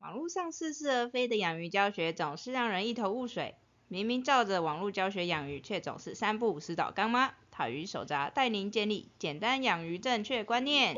网络上似是而非的养鱼教学总是让人一头雾水，明明照着网络教学养鱼，却总是三不五时倒缸吗？讨鱼手札带您建立简单养鱼正确观念。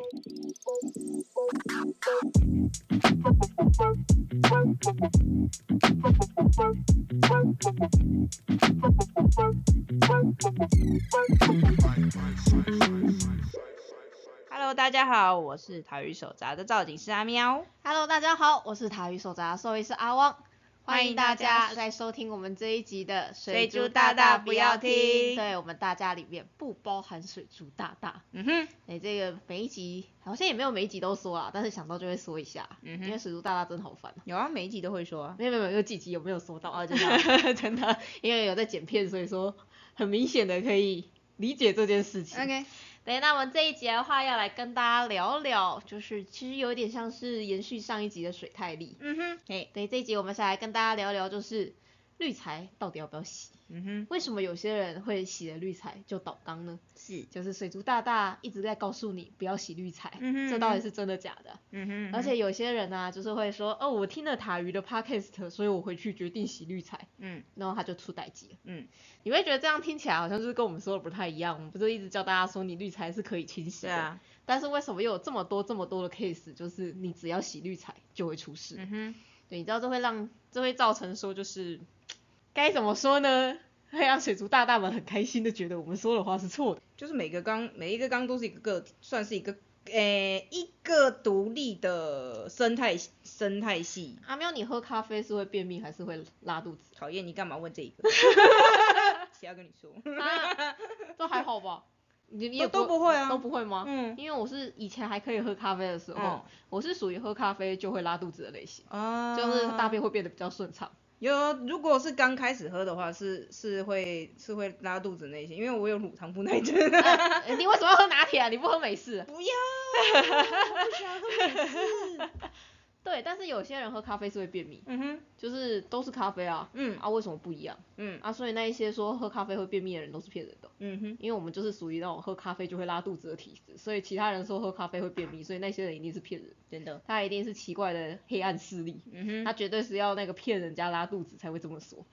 Hello，大家好，我是讨鱼手札的造景师阿喵。Hello，大家好，我是塔鱼手札兽医师阿汪，欢迎大家来收听我们这一集的水珠大大不要听对我们大家里面不包含水珠大大。嗯哼，哎，这个每一集好像也没有每一集都说啦，但是想到就会说一下，嗯哼因为水珠大大真的好烦。有啊，每一集都会说啊。没有没有没有，有几集有没有说到？啊真的 真的，因为有在剪片，所以说很明显的可以理解这件事情。OK，对，那我们这一集的话要来跟大家聊聊，就是其实有点像是延续上一集的水太力。嗯哼，哎，对，这一集我们是来跟大家聊聊，就是滤材到底要不要洗？嗯哼，为什么有些人会洗了滤材就倒缸呢？是，就是水族大大一直在告诉你不要洗滤材，嗯哼这到底是真的假的？嗯哼，而且有些人呢、就是会说，哦，我听了塔鱼的 podcast，所以我回去决定洗滤材，嗯然后他就出代机了。嗯，你会觉得这样听起来好像就是跟我们说的不太一样，我们不是一直教大家说你滤材是可以清洗的，但是为什么又有这么多这么多的 case，就是你只要洗滤材就会出事？嗯哼，对，你知道这会让这会造成说就是该怎么说呢？会让水族大大们很开心的觉得我们说的话是错的。就是每个缸每一个缸都是一个个体，算是一个诶、一个独立的生态生态系。阿喵，你喝咖啡是会便秘还是会拉肚子？讨厌，你干嘛问这一个？谁要跟你说？啊，都还好吧？你你也都都不会啊都不会吗？嗯因为我是以前还可以喝咖啡的时候，嗯我是属于喝咖啡就会拉肚子的类型，啊就是大便会变得比较顺畅。有，如果是刚开始喝的话，是是会是会拉肚子那些，因为我有乳糖不耐症。呃 你为什么要喝拿铁啊？你不喝美式？不要，我不想喝美式。对，但是有些人喝咖啡是会便秘，嗯哼，就是都是咖啡啊，嗯啊为什么不一样？嗯啊，所以那一些说喝咖啡会便秘的人都是骗人的。嗯哼，因为我们就是属于那种喝咖啡就会拉肚子的体质，所以其他人说喝咖啡会便秘，所以那些人一定是骗人，真的。他一定是奇怪的黑暗势力，嗯哼，他绝对是要那个骗人家拉肚子才会这么说。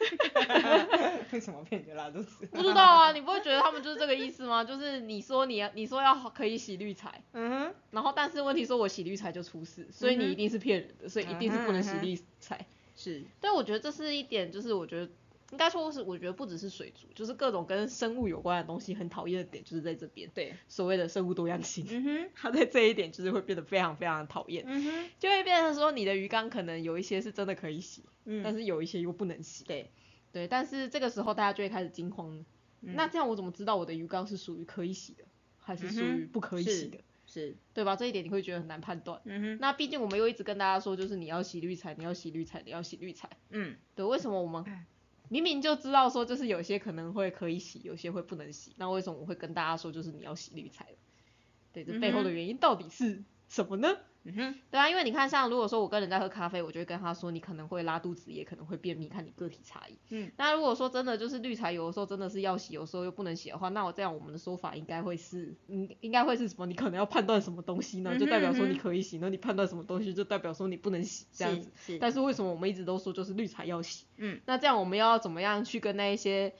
为什么骗人家拉肚子？不知道啊，你不会觉得他们就是这个意思吗？就是你说你要你说要可以洗滤材，嗯哼，然后但是问题说我洗滤材就出事，所以你一定是骗人的，所以一定是不能洗滤材。是，但，我觉得这是一点，就是我觉得应该说是，我觉得不只是水族，就是各种跟生物有关的东西很讨厌的点，就是在这边。对，所谓的生物多样性，嗯哼，它在这一点就是会变得非常非常的讨厌，嗯哼，就会变成说你的鱼缸可能有一些是真的可以洗，嗯但是有一些又不能洗。对，对，但是这个时候大家就会开始惊慌。嗯那这样我怎么知道我的鱼缸是属于可以洗的，还是属于不可以洗的？是，对吧？这一点你会觉得很难判断。嗯哼，那毕竟我们又一直跟大家说，就是你要洗滤材，你要洗滤材，你要洗滤材。嗯，对，为什么我们明明就知道说，就是有些可能会可以洗，有些会不能洗，那为什么我会跟大家说，就是你要洗滤材了？对，这背后的原因到底是什么呢？嗯哼，对啊，因为你看，像如果说我跟人家喝咖啡，我就会跟他说，你可能会拉肚子，也可能会便秘，看你个体差异。嗯，那如果说真的就是绿茶，有的时候真的是要洗，有时候又不能洗的话，那我这样我们的说法应该会是，嗯，应该会是什么？你可能要判断什么东西呢？就代表说你可以洗，那你判断什么东西就代表说你不能洗，这样子。是，但是为什么我们一直都说就是绿茶要洗？嗯，那这样我们要怎么样去跟那一些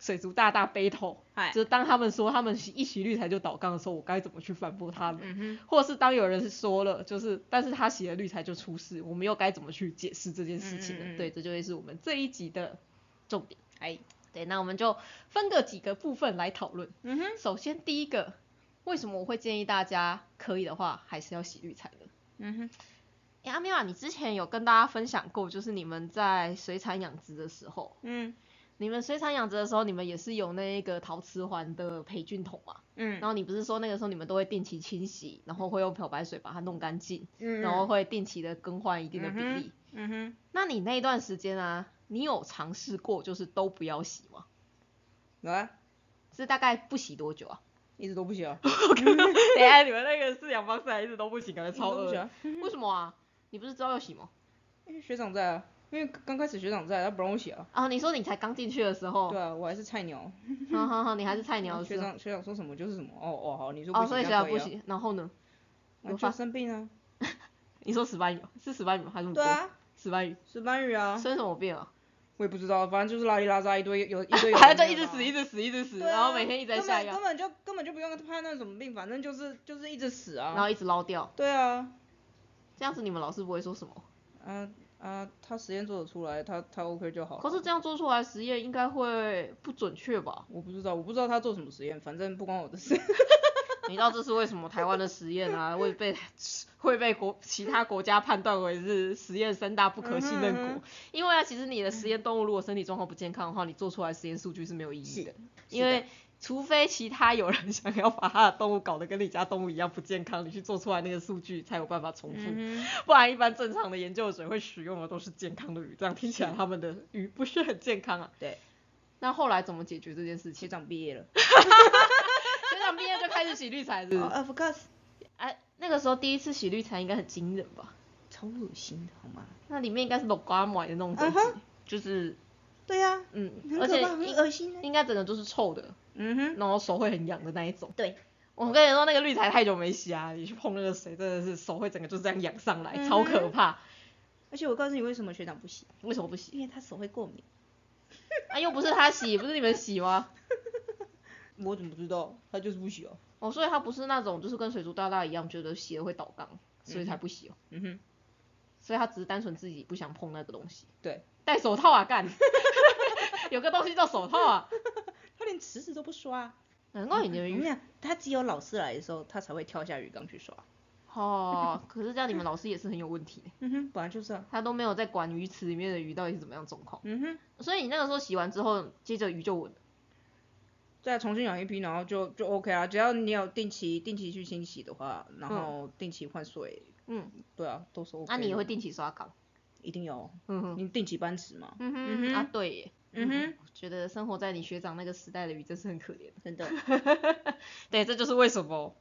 水族大大 battle？就是当他们说他们洗一洗滤材就倒缸的时候，我该怎么去反驳他们？或是当有人说了，就是但是他洗了滤材就出事，我们又该怎么去解释这件事情呢？嗯嗯嗯对，这就会是我们这一集的重点。哎，对，那我们就分个几个部分来讨论。嗯哼，首先第一个，为什么我会建议大家可以的话还是要洗滤材呢？嗯哼，哎，阿妙啊，你之前有跟大家分享过，就是你们在水产养殖的时候，嗯你们水产养殖的时候，你们也是有那个陶瓷环的培菌桶嘛？嗯然后你不是说那个时候你们都会定期清洗，然后会用漂白水把它弄干净，嗯，然后会定期的更换一定的比例。嗯哼，那你那一段时间啊，你有尝试过就是都不要洗吗？有啊，是大概不洗多久啊？一直都不洗啊，等下你们那个饲养方式还一直都不洗，感觉超恶一直都不行啊。为什么啊？你不是知道要洗吗？因为学长在啊，因为刚开始学长在，他不让我写啊。啊，你说你才刚进去的时候，对啊，我还是菜鸟。好好好，你还是菜鸟学长学长说什么就是什么。哦哦好，你说不哦，行，所以学。长不行，然后呢？我发生病啊。你说石斑鱼是石斑鱼吗？还是对啊，石斑鱼石斑鱼啊，生什么病啊？我也不知道，反正就是拉里拉扎一堆，有一堆有还。在一直死，一直死，一直死，啊然后每天一直在根下药，本根本就根本就不用判断什么病，反正就是就是一直死啊。然后一直捞掉，对啊，这样子你们老师不会说什么？啊啊，他实验做得出来，他他 OK 就好了。可是这样做出来实验应该会不准确吧？我不知道，我不知道他做什么实验，反正不关我的事。你知道这是为什么台湾的实验啊会被会被国其他国家判断为是实验三大不可信任国？嗯哼嗯因为啊，其实你的实验动物如果身体状况不健康的话，你做出来实验数据是没有意义的，因为除非其他有人想要把他的动物搞得跟你家动物一样不健康，你去做出来那个数据才有办法重复。嗯不然一般正常的研究者会使用的都是健康的鱼，这样听起来他们的鱼不是很健康啊。对。那后来怎么解决这件事情？学长毕业了。学长毕业就开始洗滤材是不是？哦，of course，哎、那个时候第一次洗滤材应该很惊人吧？超恶心的好吗？那里面应该是老瓜买的那种东西嗯就是对呀、嗯，而且很恶心。应该整个都是臭的，嗯哼，然后手会很痒的那一种。对，我跟你说，那个滤材太久没洗啊，你去碰那个水，真的是手会整个就是这样痒上来，嗯超可怕。而且我告诉你为什么学长不洗，为什么不洗？因为他手会过敏。啊，又不是他洗，不是你们洗吗？我怎么知道？他就是不洗哦。哦，所以他不是那种就是跟水族大大一样，觉得洗了会倒缸，所以才不洗哦。嗯哼，所以他只是单纯自己不想碰那个东西。对，戴手套啊，干！有个东西叫手套啊。池子都不刷。难怪你的鱼他只有老师来的时候，他才会跳下鱼缸去刷。哦，可是这样你们老师也是很有问题，嗯哼，本来就是啊。他都没有在管鱼池里面的鱼到底是怎么样状况。嗯哼，所以你那个时候洗完之后，接着鱼就稳了。再重新养一批，然后就就 OK 啊。只要你有定期定期去清洗的话，然后定期换水，嗯，对啊，都是 OK 的。那、你也会定期刷缸？一定有，嗯哼，你定期搬池嘛。嗯哼，嗯哼啊对耶。嗯哼，我觉得生活在你学长那个时代的鱼真是很可怜。真的。对，这就是为什么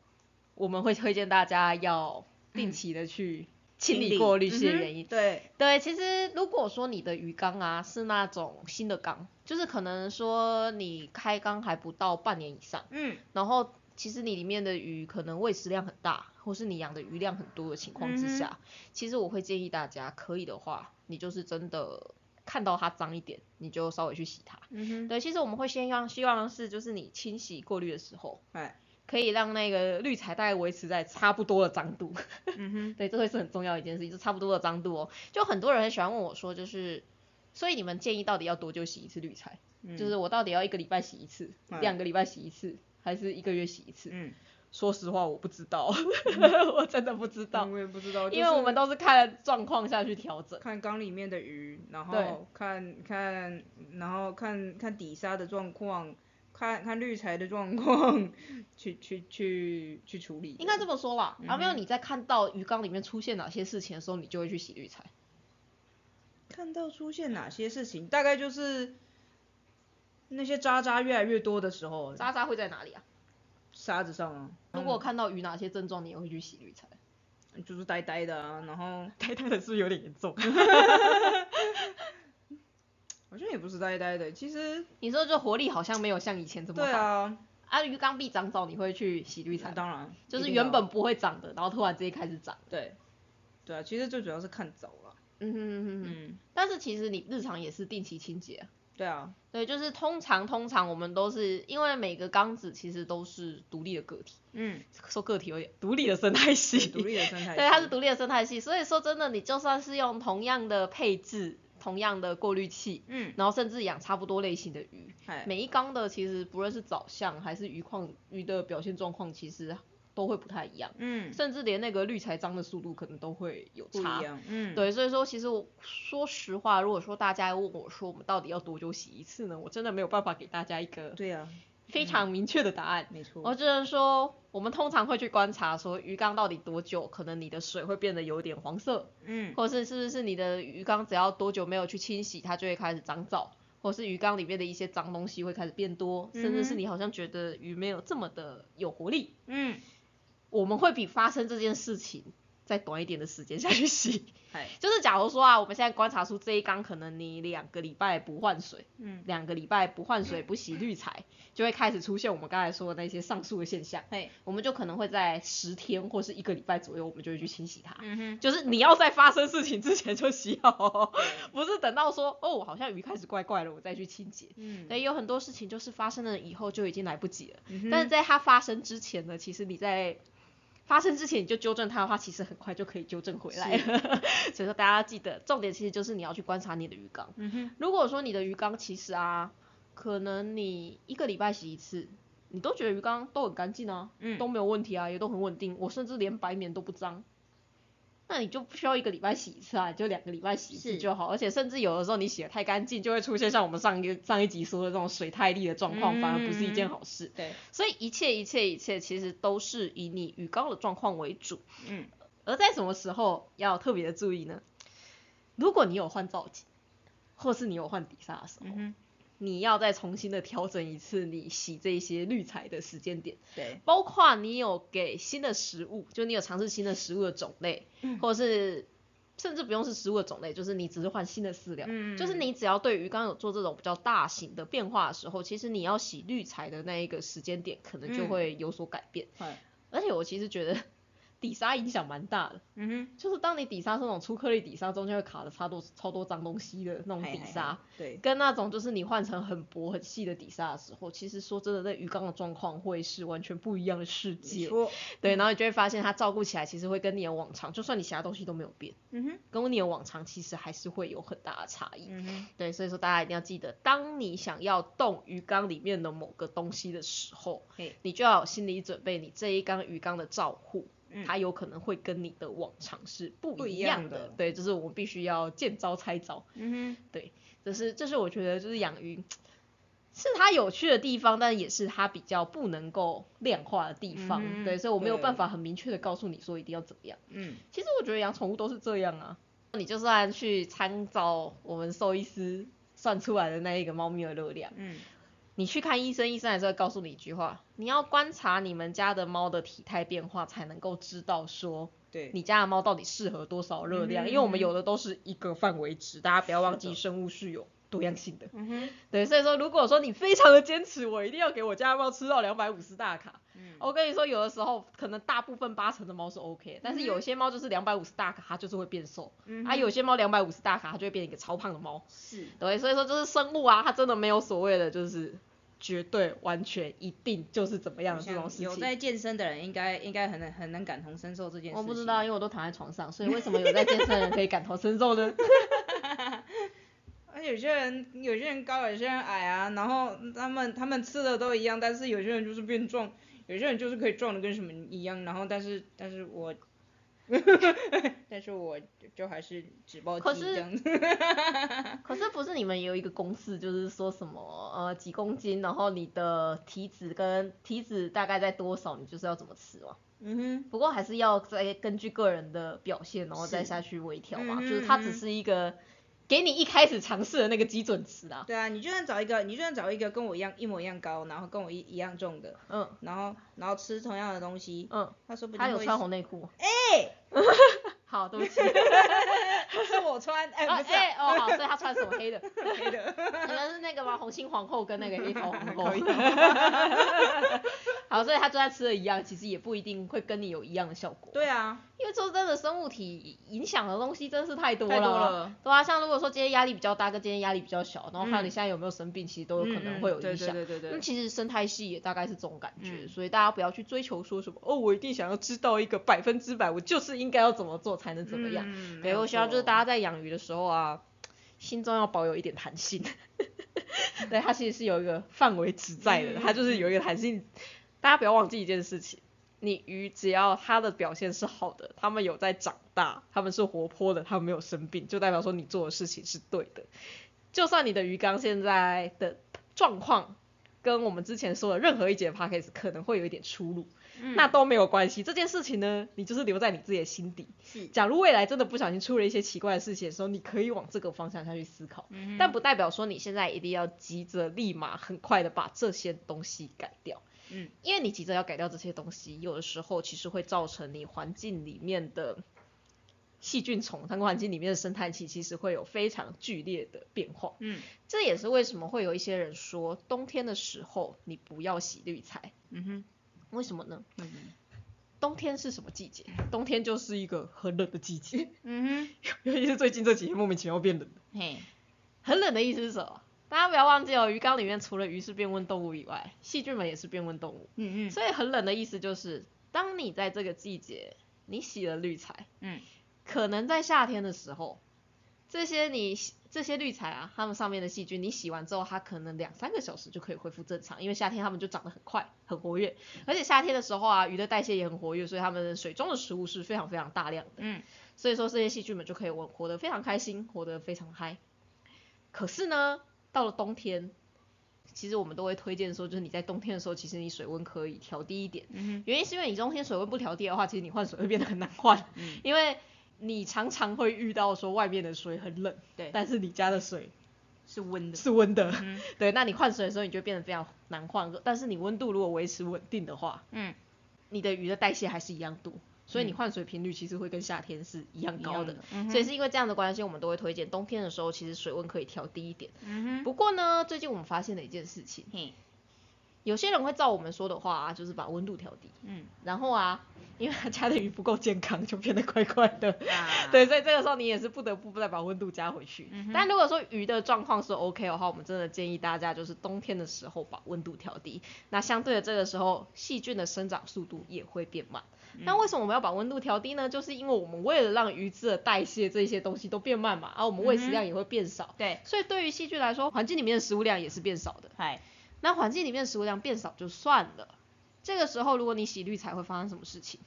我们会推荐大家要定期的去清理过滤器的原因。嗯对，对，其实如果说你的鱼缸啊是那种新的缸，就是可能说你开缸还不到半年以上，嗯然后其实你里面的鱼可能喂食量很大，或是你养的鱼量很多的情况之下，其实我会建议大家，可以的话，你就是真的看到它脏一点，你就稍微去洗它。嗯哼，对，其实我们会先让希望是就是你清洗过滤的时候，哎，可以让那个滤材大概维持在差不多的脏度。嗯哼，对，这会是很重要的一件事情，就差不多的脏度哦。就很多人很喜欢问我说，就是，所以你们建议到底要多久洗一次滤材？就是我到底要一个礼拜洗一次，嗯两个礼拜洗一次，还是一个月洗一次？嗯，说实话，我不知道，我真的不知道，我也不知道，因为我们都是看状况下去调整。看缸里面的鱼，然后看看，然后看看底沙的状况，看看滤材的状况，去去去去处理。应该这么说啦，嗯阿没有你在看到鱼缸里面出现哪些事情的时候，你就会去洗滤材。看到出现哪些事情，大概就是那些渣渣越来越多的时候，渣渣会在哪里啊？沙子上啊，如果看到鱼哪些症状，你也会去洗滤材。就是呆呆的啊，然后 呆呆的是不是有点严重？好像也不是呆呆的，其实你说就活力好像没有像以前这么好。对啊，啊，鱼缸壁长藻你会去洗滤材吗？当然就是原本不会长的，然后突然之间开始长。对，对啊，其实最主要是看藻了，嗯哼哼哼哼。嗯，但是其实你日常也是定期清洁、啊。对啊，对，就是通常通常我们都是因为每个缸子其实都是独立的个体，嗯，说个体有点独立的生态系，独立的生态 系，对，它是独立的生态系，所以说真的，你就算是用同样的配置、同样的过滤器，嗯，然后甚至养差不多类型的鱼，每一缸的其实不论是藻相还是鱼况鱼的表现状况，其实都会不太一样，嗯，甚至连那个滤材脏的速度可能都会有差。嗯，对，所以说其实我说实话，如果说大家问我说我们到底要多久洗一次呢？我真的没有办法给大家一个对啊，非常明确的答案。没错，我只能说，我们通常会去观察说鱼缸到底多久，可能你的水会变得有点黄色，嗯，或是是不是你的鱼缸只要多久没有去清洗，它就会开始长藻，或是鱼缸里面的一些脏东西会开始变多，甚至是你好像觉得鱼没有这么的有活力，嗯，我们会比发生这件事情再短一点的时间下去洗。就是假如说啊，我们现在观察出这一缸可能你两个礼拜不换水，嗯，两个礼拜不换水不洗滤材，就会开始出现我们刚才说的那些上述的现象。嘿，我们就可能会在十天或是一个礼拜左右，我们就会去清洗它。嗯哼，就是你要在发生事情之前就洗好哦，不是等到说哦好像鱼开始怪怪了，我再去清洁。嗯，所以，有很多事情就是发生了以后就已经来不及了。嗯但是在它发生之前呢，其实你在发生之前你就纠正它的话，其实很快就可以纠正回来了。所以说大家要记得，重点其实就是你要去观察你的鱼缸。嗯哼，如果说你的鱼缸其实啊，可能你一个礼拜洗一次，你都觉得鱼缸都很干净啊，嗯都没有问题啊，也都很稳定，我甚至连白棉都不脏。那你就不需要一个礼拜洗一次啊，你就两个礼拜洗一次就好。而且甚至有的时候你洗的太干净，就会出现像我们上一上一集说的这种水太利的状况，反而不是一件好事。对，所以一切一切一切其实都是以你鱼缸的状况为主。嗯，而在什么时候要特别的注意呢？如果你有换造景，或是你有换底沙的时候，你要再重新的调整一次你洗这些滤材的时间点，对，包括你有给新的食物，就你有尝试新的食物的种类，嗯。或者是甚至不用是食物的种类，就是你只是换新的饲料，嗯。就是你只要对鱼缸有做这种比较大型的变化的时候，其实你要洗滤材的那一个时间点可能就嗯。会有所改变。嗯，而且我其实觉得底沙影响蛮大的，嗯哼，就是当你底沙是那种粗颗粒底沙，中间会卡的超多超多脏东西的那种底沙嗨，对，跟那种就是你换成很薄很细的底沙的时候，其实说真的，那鱼缸的状况会是完全不一样的世界。对，然后你就会发现它照顾起来其实会跟你的往常，就算你其他东西都没有变，嗯哼，跟你的往常其实还是会有很大的差异。嗯哼，对，所以说大家一定要记得，当你想要动鱼缸里面的某个东西的时候嘿，你就要有心理准备，你这一缸鱼缸的照护。嗯。它有可能会跟你的往常是不不一一样的，样的。对，就是我们必须要见招拆招。嗯对，这是这是我觉得就是养鱼是它有趣的地方，但也是它比较不能够量化的地方。嗯对，所以我没有对。办法很明确的告诉你说一定要怎么样。嗯，其实我觉得养宠物都是这样啊，你就算去参照我们兽医师算出来的那一个猫咪的热量，嗯，你去看医生，医生还是会告诉你一句话：你要观察你们家的猫的体态变化，才能够知道说对，你家的猫到底适合多少热量。嗯哼因为我们有的都是一个范围值，大家不要忘记生物是有多样性的。嗯哼，对，所以说如果说你非常的坚持，我一定要给我家的猫吃到两百五十大卡，嗯，我跟你说，有的时候可能大部分八成的猫是 OK，但是有些猫就是两百五十大卡，它就是会变瘦，啊，嗯啊有些猫两百五十大卡，它就会变一个超胖的猫。是，对，所以说就是生物啊，它真的没有所谓的就是绝对完全一定就是怎么样的这种事情。有在健身的人应该应该很能很能感同身受这件事情。我不知道，因为我都躺在床上，所以为什么有在健身的人可以感同身受呢？而且有些人有些人高，有些人矮啊，然后他们他们吃的都一样，但是有些人就是变壮，有些人就是可以壮的跟什么一样，然后但是但是我，但是我就还是只报可是。可是不是你们有一个公式，就是说什么呃几公斤，然后你的体脂跟体脂大概在多少，你就是要怎么吃吗？嗯哼，不过还是要再根据个人的表现，然后再下去微调嘛。嗯就是它只是一个给你一开始尝试的那个基准值啊。对啊，你就算找一个，你就算找一个跟我一样一模一样高，然后跟我一一样重的，嗯然后然后吃同样的东西，嗯，他说不定他有穿红内裤吗。哎、好，对不起。是我穿，哎、啊不是、啊哎哦好，所以他穿什么黑的？黑的，你们是那个吗？红心皇后跟那个 黑桃皇后。好，所以他就算吃的一样，其实也不一定会跟你有一样的效果。对啊，因为说真的，生物体影响的东西真是太多了。太多了。对啊，像如果说今天压力比较大，跟今天压力比较小，然后还有嗯你现在有没有生病，其实都有可能会有影响。嗯对对对对对，那其实生态系也大概是这种感觉，嗯所以大家不要去追求说什么哦，我一定想要知道一个百分之百，我就是应该要怎么做才能怎么样。嗯对，我希望就是大家，在养鱼的时候啊，心中要保有一点弹性。对，它其实是有一个范围值在的，嗯它就是有一个弹性。大家不要忘记一件事情，你鱼只要它的表现是好的，它们有在长大，它们是活泼的，它们没有生病，就代表说你做的事情是对的。就算你的鱼缸现在的状况跟我们之前说的任何一节 p a c k a g e 可能会有一点出入，嗯那都没有关系。这件事情呢，你就是留在你自己的心底。是，假如未来真的不小心出了一些奇怪的事情的时候，你可以往这个方向下去思考，嗯但不代表说你现在一定要急着立马很快的把这些东西改掉。嗯，因为你急着要改掉这些东西，有的时候其实会造成你环境里面的细菌虫它环境里面的生态系其实会有非常剧烈的变化。嗯这也是为什么会有一些人说冬天的时候你不要洗滤材，嗯哼，为什么呢？嗯冬天是什么季节？冬天就是一个很冷的季节，嗯哼 尤其是最近这几天莫名其妙变冷。哼，嘿，很冷的意思是什么？大家不要忘记哦，鱼缸里面除了鱼是变温动物以外，细菌们也是变温动物。嗯嗯所以很冷的意思就是，当你在这个季节你洗了滤材，嗯可能在夏天的时候，这些你洗这些滤材啊，它们上面的细菌，你洗完之后，它可能两三个小时就可以恢复正常，因为夏天它们就长得很快，很活跃，而且夏天的时候啊，鱼的代谢也很活跃，所以它们水中的食物是非常非常大量的，嗯所以说这些细菌们就可以活活得非常开心，活得非常嗨。可是呢，到了冬天，其实我们都会推荐说，就是你在冬天的时候，其实你水温可以调低一点。嗯原因是因为你冬天水温不调低的话，其实你换水会变得很难换，嗯。因为你常常会遇到说外面的水很冷，对但是你家的水是温的，是温的，嗯。对，那你换水的时候你就变得非常难换，但是你温度如果维持稳定的话，嗯你的鱼的代谢还是一样度，所以你嗯换水频率其实会跟夏天是一样高的。嗯所以是因为这样的关系，我们都会推荐冬天的时候，其实水温可以调低一点。不过呢，最近我们发现了一件事情，嘿，有些人会照我们说的话、啊，就是把温度调低，嗯然后啊，因为他家的鱼不够健康，就变得怪怪的。啊，对，所以这个时候你也是不得不再把温度加回去。嗯但如果说鱼的状况是 OK 的话，我们真的建议大家就是冬天的时候把温度调低。那相对的这个时候，细菌的生长速度也会变慢。嗯。那为什么我们要把温度调低呢？就是因为我们为了让鱼只的代谢这些东西都变慢嘛，而、我们喂食量也会变少。对，所以对于细菌来说，环境里面的食物量也是变少的。嗨，那环境里面的食物量变少就算了，这个时候如果你洗滤材会发生什么事情？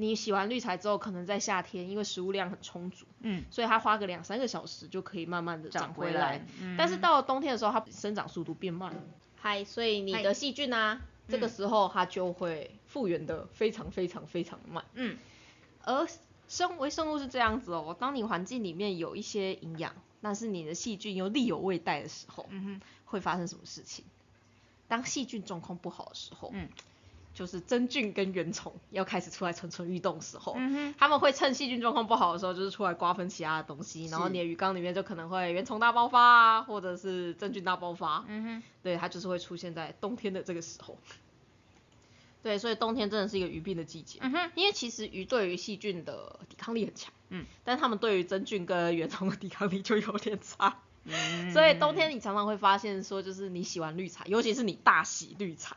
你洗完滤材之后，可能在夏天，因为食物量很充足，嗯，所以它花个两三个小时就可以慢慢的长回来。来，嗯。但是到了冬天的时候，它生长速度变慢，嗨，所以你的细菌啊，这个时候它就会复原的非常非常非常慢。嗯而生微生物是这样子哦，当你环境里面有一些营养，但是你的细菌又力有未逮的时候，嗯哼，会发生什么事情？当细菌状况不好的时候，嗯就是真菌跟原虫要开始出来蠢蠢欲动的时候，嗯哼，他们会趁细菌状况不好的时候，就是出来瓜分其他的东西，然后你的鱼缸里面就可能会原虫大爆发啊，或者是真菌大爆发，嗯哼，对，它就是会出现在冬天的这个时候。对，所以冬天真的是一个鱼病的季节。嗯哼，因为其实鱼对于细菌的抵抗力很强，嗯，但是它们对于真菌跟原虫的抵抗力就有点差。嗯 所以冬天你常常会发现说，就是你洗完滤材，尤其是你大洗滤材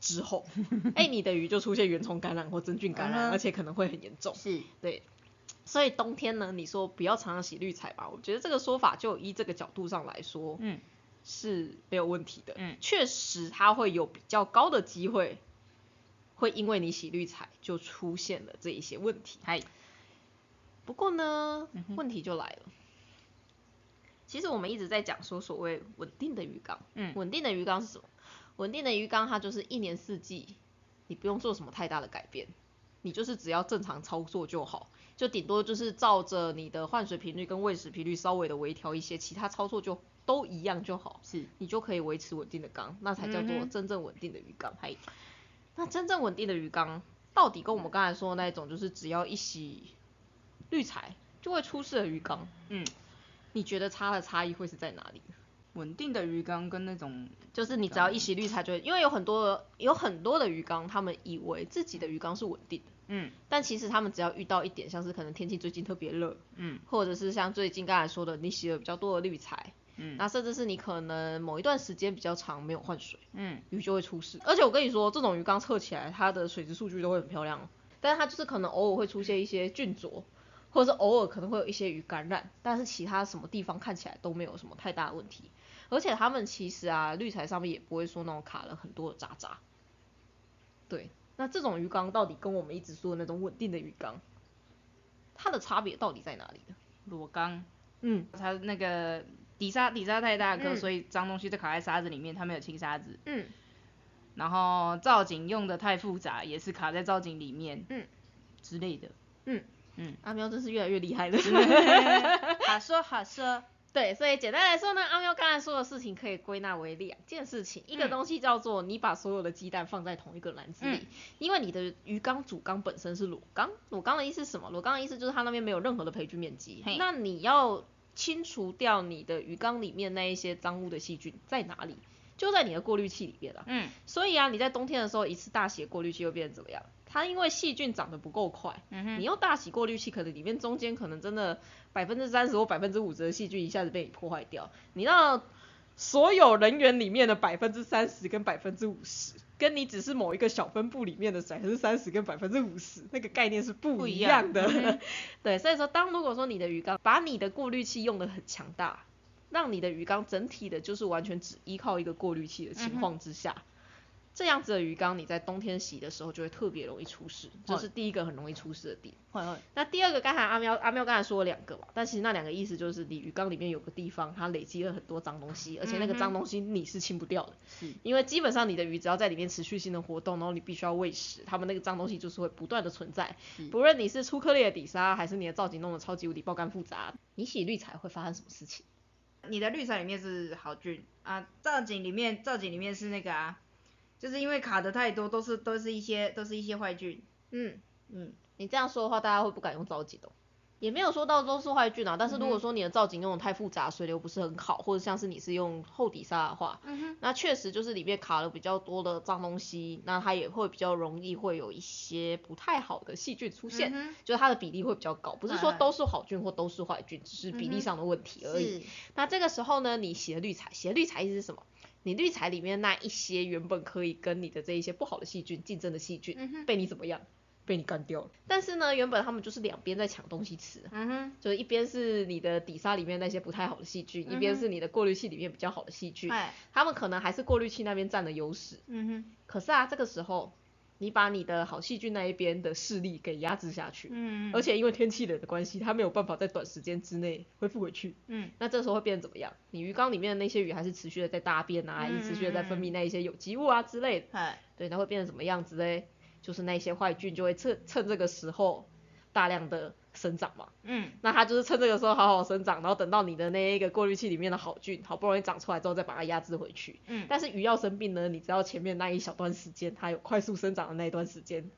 之后，哎、你的鱼就出现原虫感染或真菌感染，嗯而且可能会很严重。是，对，所以冬天呢，你说不要常常洗滤材吧，我觉得这个说法就依这个角度上来说嗯是没有问题的。嗯确实它会有比较高的机会，会因为你洗滤材就出现了这一些问题。嗨，不过呢，问题就来了。其实我们一直在讲说所谓稳定的鱼缸，嗯稳定的鱼缸是什么？稳定的鱼缸它就是一年四季，你不用做什么太大的改变，你就是只要正常操作就好，就顶多就是照着你的换水频率跟喂食频率稍微的微调一些，其他操作就都一样就好，是，你就可以维持稳定的缸，那才叫做真正稳定的鱼缸。嗨、那真正稳定的鱼缸到底跟我们刚才说的那一种，就是只要一洗滤材就会出事的鱼缸，嗯，你觉得差的差异会是在哪里？稳定的鱼缸跟那种，就是你只要一洗滤材就会，因为有很多有很多的鱼缸，他们以为自己的鱼缸是稳定的，嗯但其实他们只要遇到一点，像是可能天气最近特别热，嗯或者是像最近刚才说的，你洗了比较多的滤材，嗯那甚至是你可能某一段时间比较长没有换水，嗯鱼就会出事。而且我跟你说，这种鱼缸测起来它的水质数据都会很漂亮，但是它就是可能偶尔会出现一些菌浊，或者是偶尔可能会有一些鱼感染，但是其他什么地方看起来都没有什么太大的问题。而且它们其实啊，滤材上面也不会说那种卡了很多的渣渣。对，那这种鱼缸到底跟我们一直说的那种稳定的鱼缸，它的差别到底在哪里呢？裸缸，嗯它那个底沙底沙太大颗，嗯。所以脏东西都卡在沙子里面，它没有清沙子。嗯。然后造景用的太复杂，也是卡在造景里面，嗯。之类的。嗯。嗯，阿喵真是越来越厉害了。好说好说，对，所以简单来说呢，阿喵刚才说的事情可以归纳为两件事情，一个嗯。东西叫做你把所有的鸡蛋放在同一个篮子里，嗯。因为你的鱼缸主缸本身是裸缸，裸缸的意思是什么？裸缸的意思就是它那边没有任何的培菌面积。嘿，那你要清除掉你的鱼缸里面那一些脏污的细菌在哪里？就在你的过滤器里面啊。嗯所以啊，你在冬天的时候一次大洗过滤器会变成怎么样？它因为细菌长得不够快，嗯哼，你用大洗过滤器，可能里面中间可能真的百分之三十或百分之五十的细菌一下子被你破坏掉。你让所有人员里面的百分之三十跟百分之五十，跟你只是某一个小分布里面的百分之三十跟百分之五十，那个概念是不一样的。对，所以说当如果说你的鱼缸把你的过滤器用的很强大，让你的鱼缸整体的就是完全只依靠一个过滤器的情况之下，这样子的鱼缸你在冬天洗的时候就会特别容易出事，这是第一个很容易出事的点。会会，那第二个，刚才阿喵阿喵刚才说了两个嘛，但其实那两个意思就是你鱼缸里面有个地方它累积了很多脏东西，而且那个脏东西你是清不掉的，是，因为基本上你的鱼只要在里面持续性的活动，然后你必须要喂食，它们那个脏东西就是会不断的存在。是，不论你是粗颗粒的底沙，还是你的造景弄得超级无敌爆干复杂，你洗滤材会发生什么事情？你的滤材里面是好菌。啊，造景里面造景里面是那个啊，就是因为卡的太多，都是都是一些都是一些坏菌，嗯，嗯，你这样说的话，大家会不敢用造景哦。也没有说到都是坏菌啊，但是如果说你的造景用的太复杂，水流不是很好，或者像是你是用厚底沙的话，嗯，那确实就是里面卡了比较多的脏东西，那它也会比较容易会有一些不太好的细菌出现，嗯就是它的比例会比较高，不是说哎都是好菌或都是坏菌，只是比例上的问题而已。是，那这个时候呢，你洗了滤材，洗了滤材意思是什么？你滤材里面那一些原本可以跟你的这一些不好的细菌竞争的细菌，嗯，被你怎么样？被你干掉了。但是呢，原本他们就是两边在抢东西吃，嗯哼，就是一边是你的底沙里面那些不太好的细菌，一边是你的过滤器里面比较好的细菌，哎，他们可能还是过滤器那边占了优势。嗯哼，可是啊，这个时候你把你的好细菌那一边的势力给压制下去，嗯，而且因为天气冷的关系，它没有办法在短时间之内恢复回去。嗯，那这时候会变成怎么样？你鱼缸里面的那些鱼还是持续的在大便啊，还是持续的在分泌那一些有机物啊之类的。哎，对，那会变成什么样子嘞？就是那些坏菌就会趁趁这个时候大量的生长嘛。嗯，那它就是趁这个时候好好生长，然后等到你的那一个过滤器里面的好菌好不容易长出来之后，再把它压制回去。嗯但是鱼要生病呢，你只要前面那一小段时间它有快速生长的那一段时间，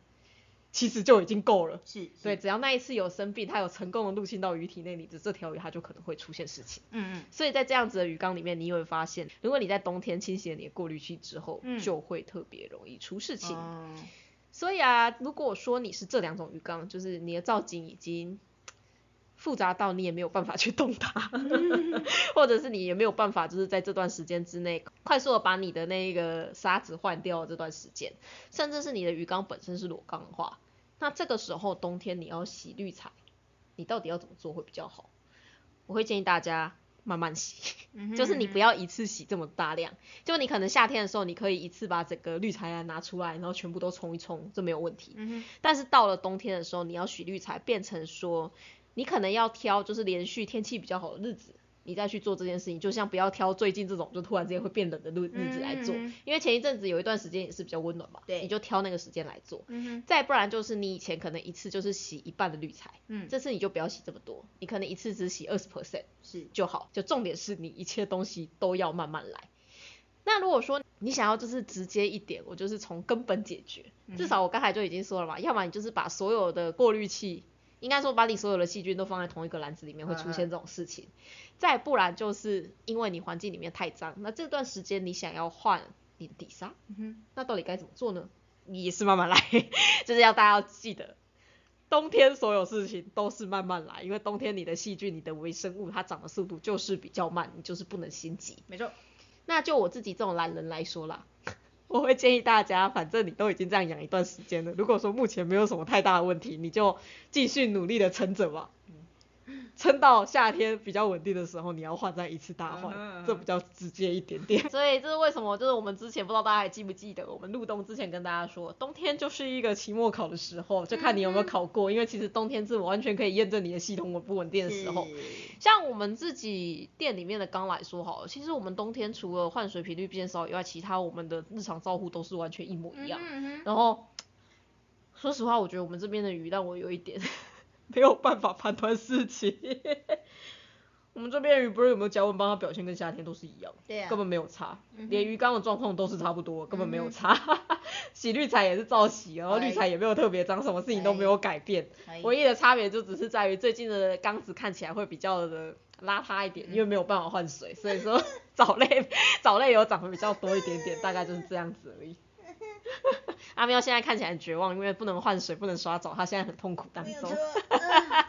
其实就已经够了。是，对，，只要那一次有生病，它有成功的入侵到鱼体内，你的这条鱼它就可能会出现事情。嗯嗯，所以在这样子的鱼缸里面，你也会发现，如果你在冬天清洗了你的过滤器之后，嗯就会特别容易出事情。哦，所以啊，如果说你是这两种鱼缸，就是你的造景已经复杂到你也没有办法去动它，或者是你也没有办法就是在这段时间之内快速的把你的那个沙子换掉这段时间，甚至是你的鱼缸本身是裸缸的话，那这个时候冬天你要洗滤材，你到底要怎么做会比较好？我会建议大家慢慢洗。就是你不，要一次洗这么大量，就你可能夏天的时候，你可以一次把整个滤材啊拿出来，然后全部都冲一冲，这没有问题。但是到了冬天的时候，你要洗滤材，变成说你可能要挑就是连续天气比较好的日子，你再去做这件事情，就像不要挑最近这种就突然之间会变冷的日日子来做，嗯因为前一阵子有一段时间也是比较温暖嘛，对你就挑那个时间来做。嗯哼，再不然就是你以前可能一次就是洗一半的滤材，嗯，这次你就不要洗这么多，你可能一次只洗二十 percent。是，就好。就重点是你一切东西都要慢慢来。那如果说你想要就是直接一点，我就是从根本解决。至少我刚才就已经说了嘛，要么你就是把所有的过滤器，应该说把你所有的细菌都放在同一个篮子里面，会出现这种事情。再不然就是因为你环境里面太脏，那这段时间你想要换你的底沙，那到底该怎么做呢？也是慢慢来，就是要大家要记得，冬天所有事情都是慢慢来，因为冬天你的细菌、你的微生物它长的速度就是比较慢，你就是不能心急。没错，那就我自己这种懒人来说啦，我会建议大家，反正你都已经这样养一段时间了，如果说目前没有什么太大的问题，你就继续努力的撑着吧。撑到夏天比较稳定的时候，你要换再一次大换，这比较直接一点点。所以这是为什么？就是我们之前不知道大家还记不记得，我们入冬之前跟大家说，冬天就是一个期末考的时候，就看你有没有考过，因为其实冬天是完全可以验证你的系统稳不稳定的时候。像我们自己店里面的缸来说好了，其实我们冬天除了换水频率变少以外，其他我们的日常照护都是完全一模一样。嗯然后，说实话，我觉得我们这边的鱼让我有一点没有办法判断事情。我们这边鱼不是有没有加温帮它表现跟夏天都是一样，对啊。根本没有差，嗯连鱼缸的状况都是差不多，根本没有差。洗滤材也是照洗，然后滤材也没有特别脏，什么事情都没有改变，哎。唯一的差别就只是在于最近的缸子看起来会比较的邋遢一点，因为没有办法换水，所以说 藻类藻类有长得比较多一点点，大概就是这样子而已。阿喵现在看起来很绝望，因为不能换水，不能刷澡，他现在很痛苦当中。哈哈哈，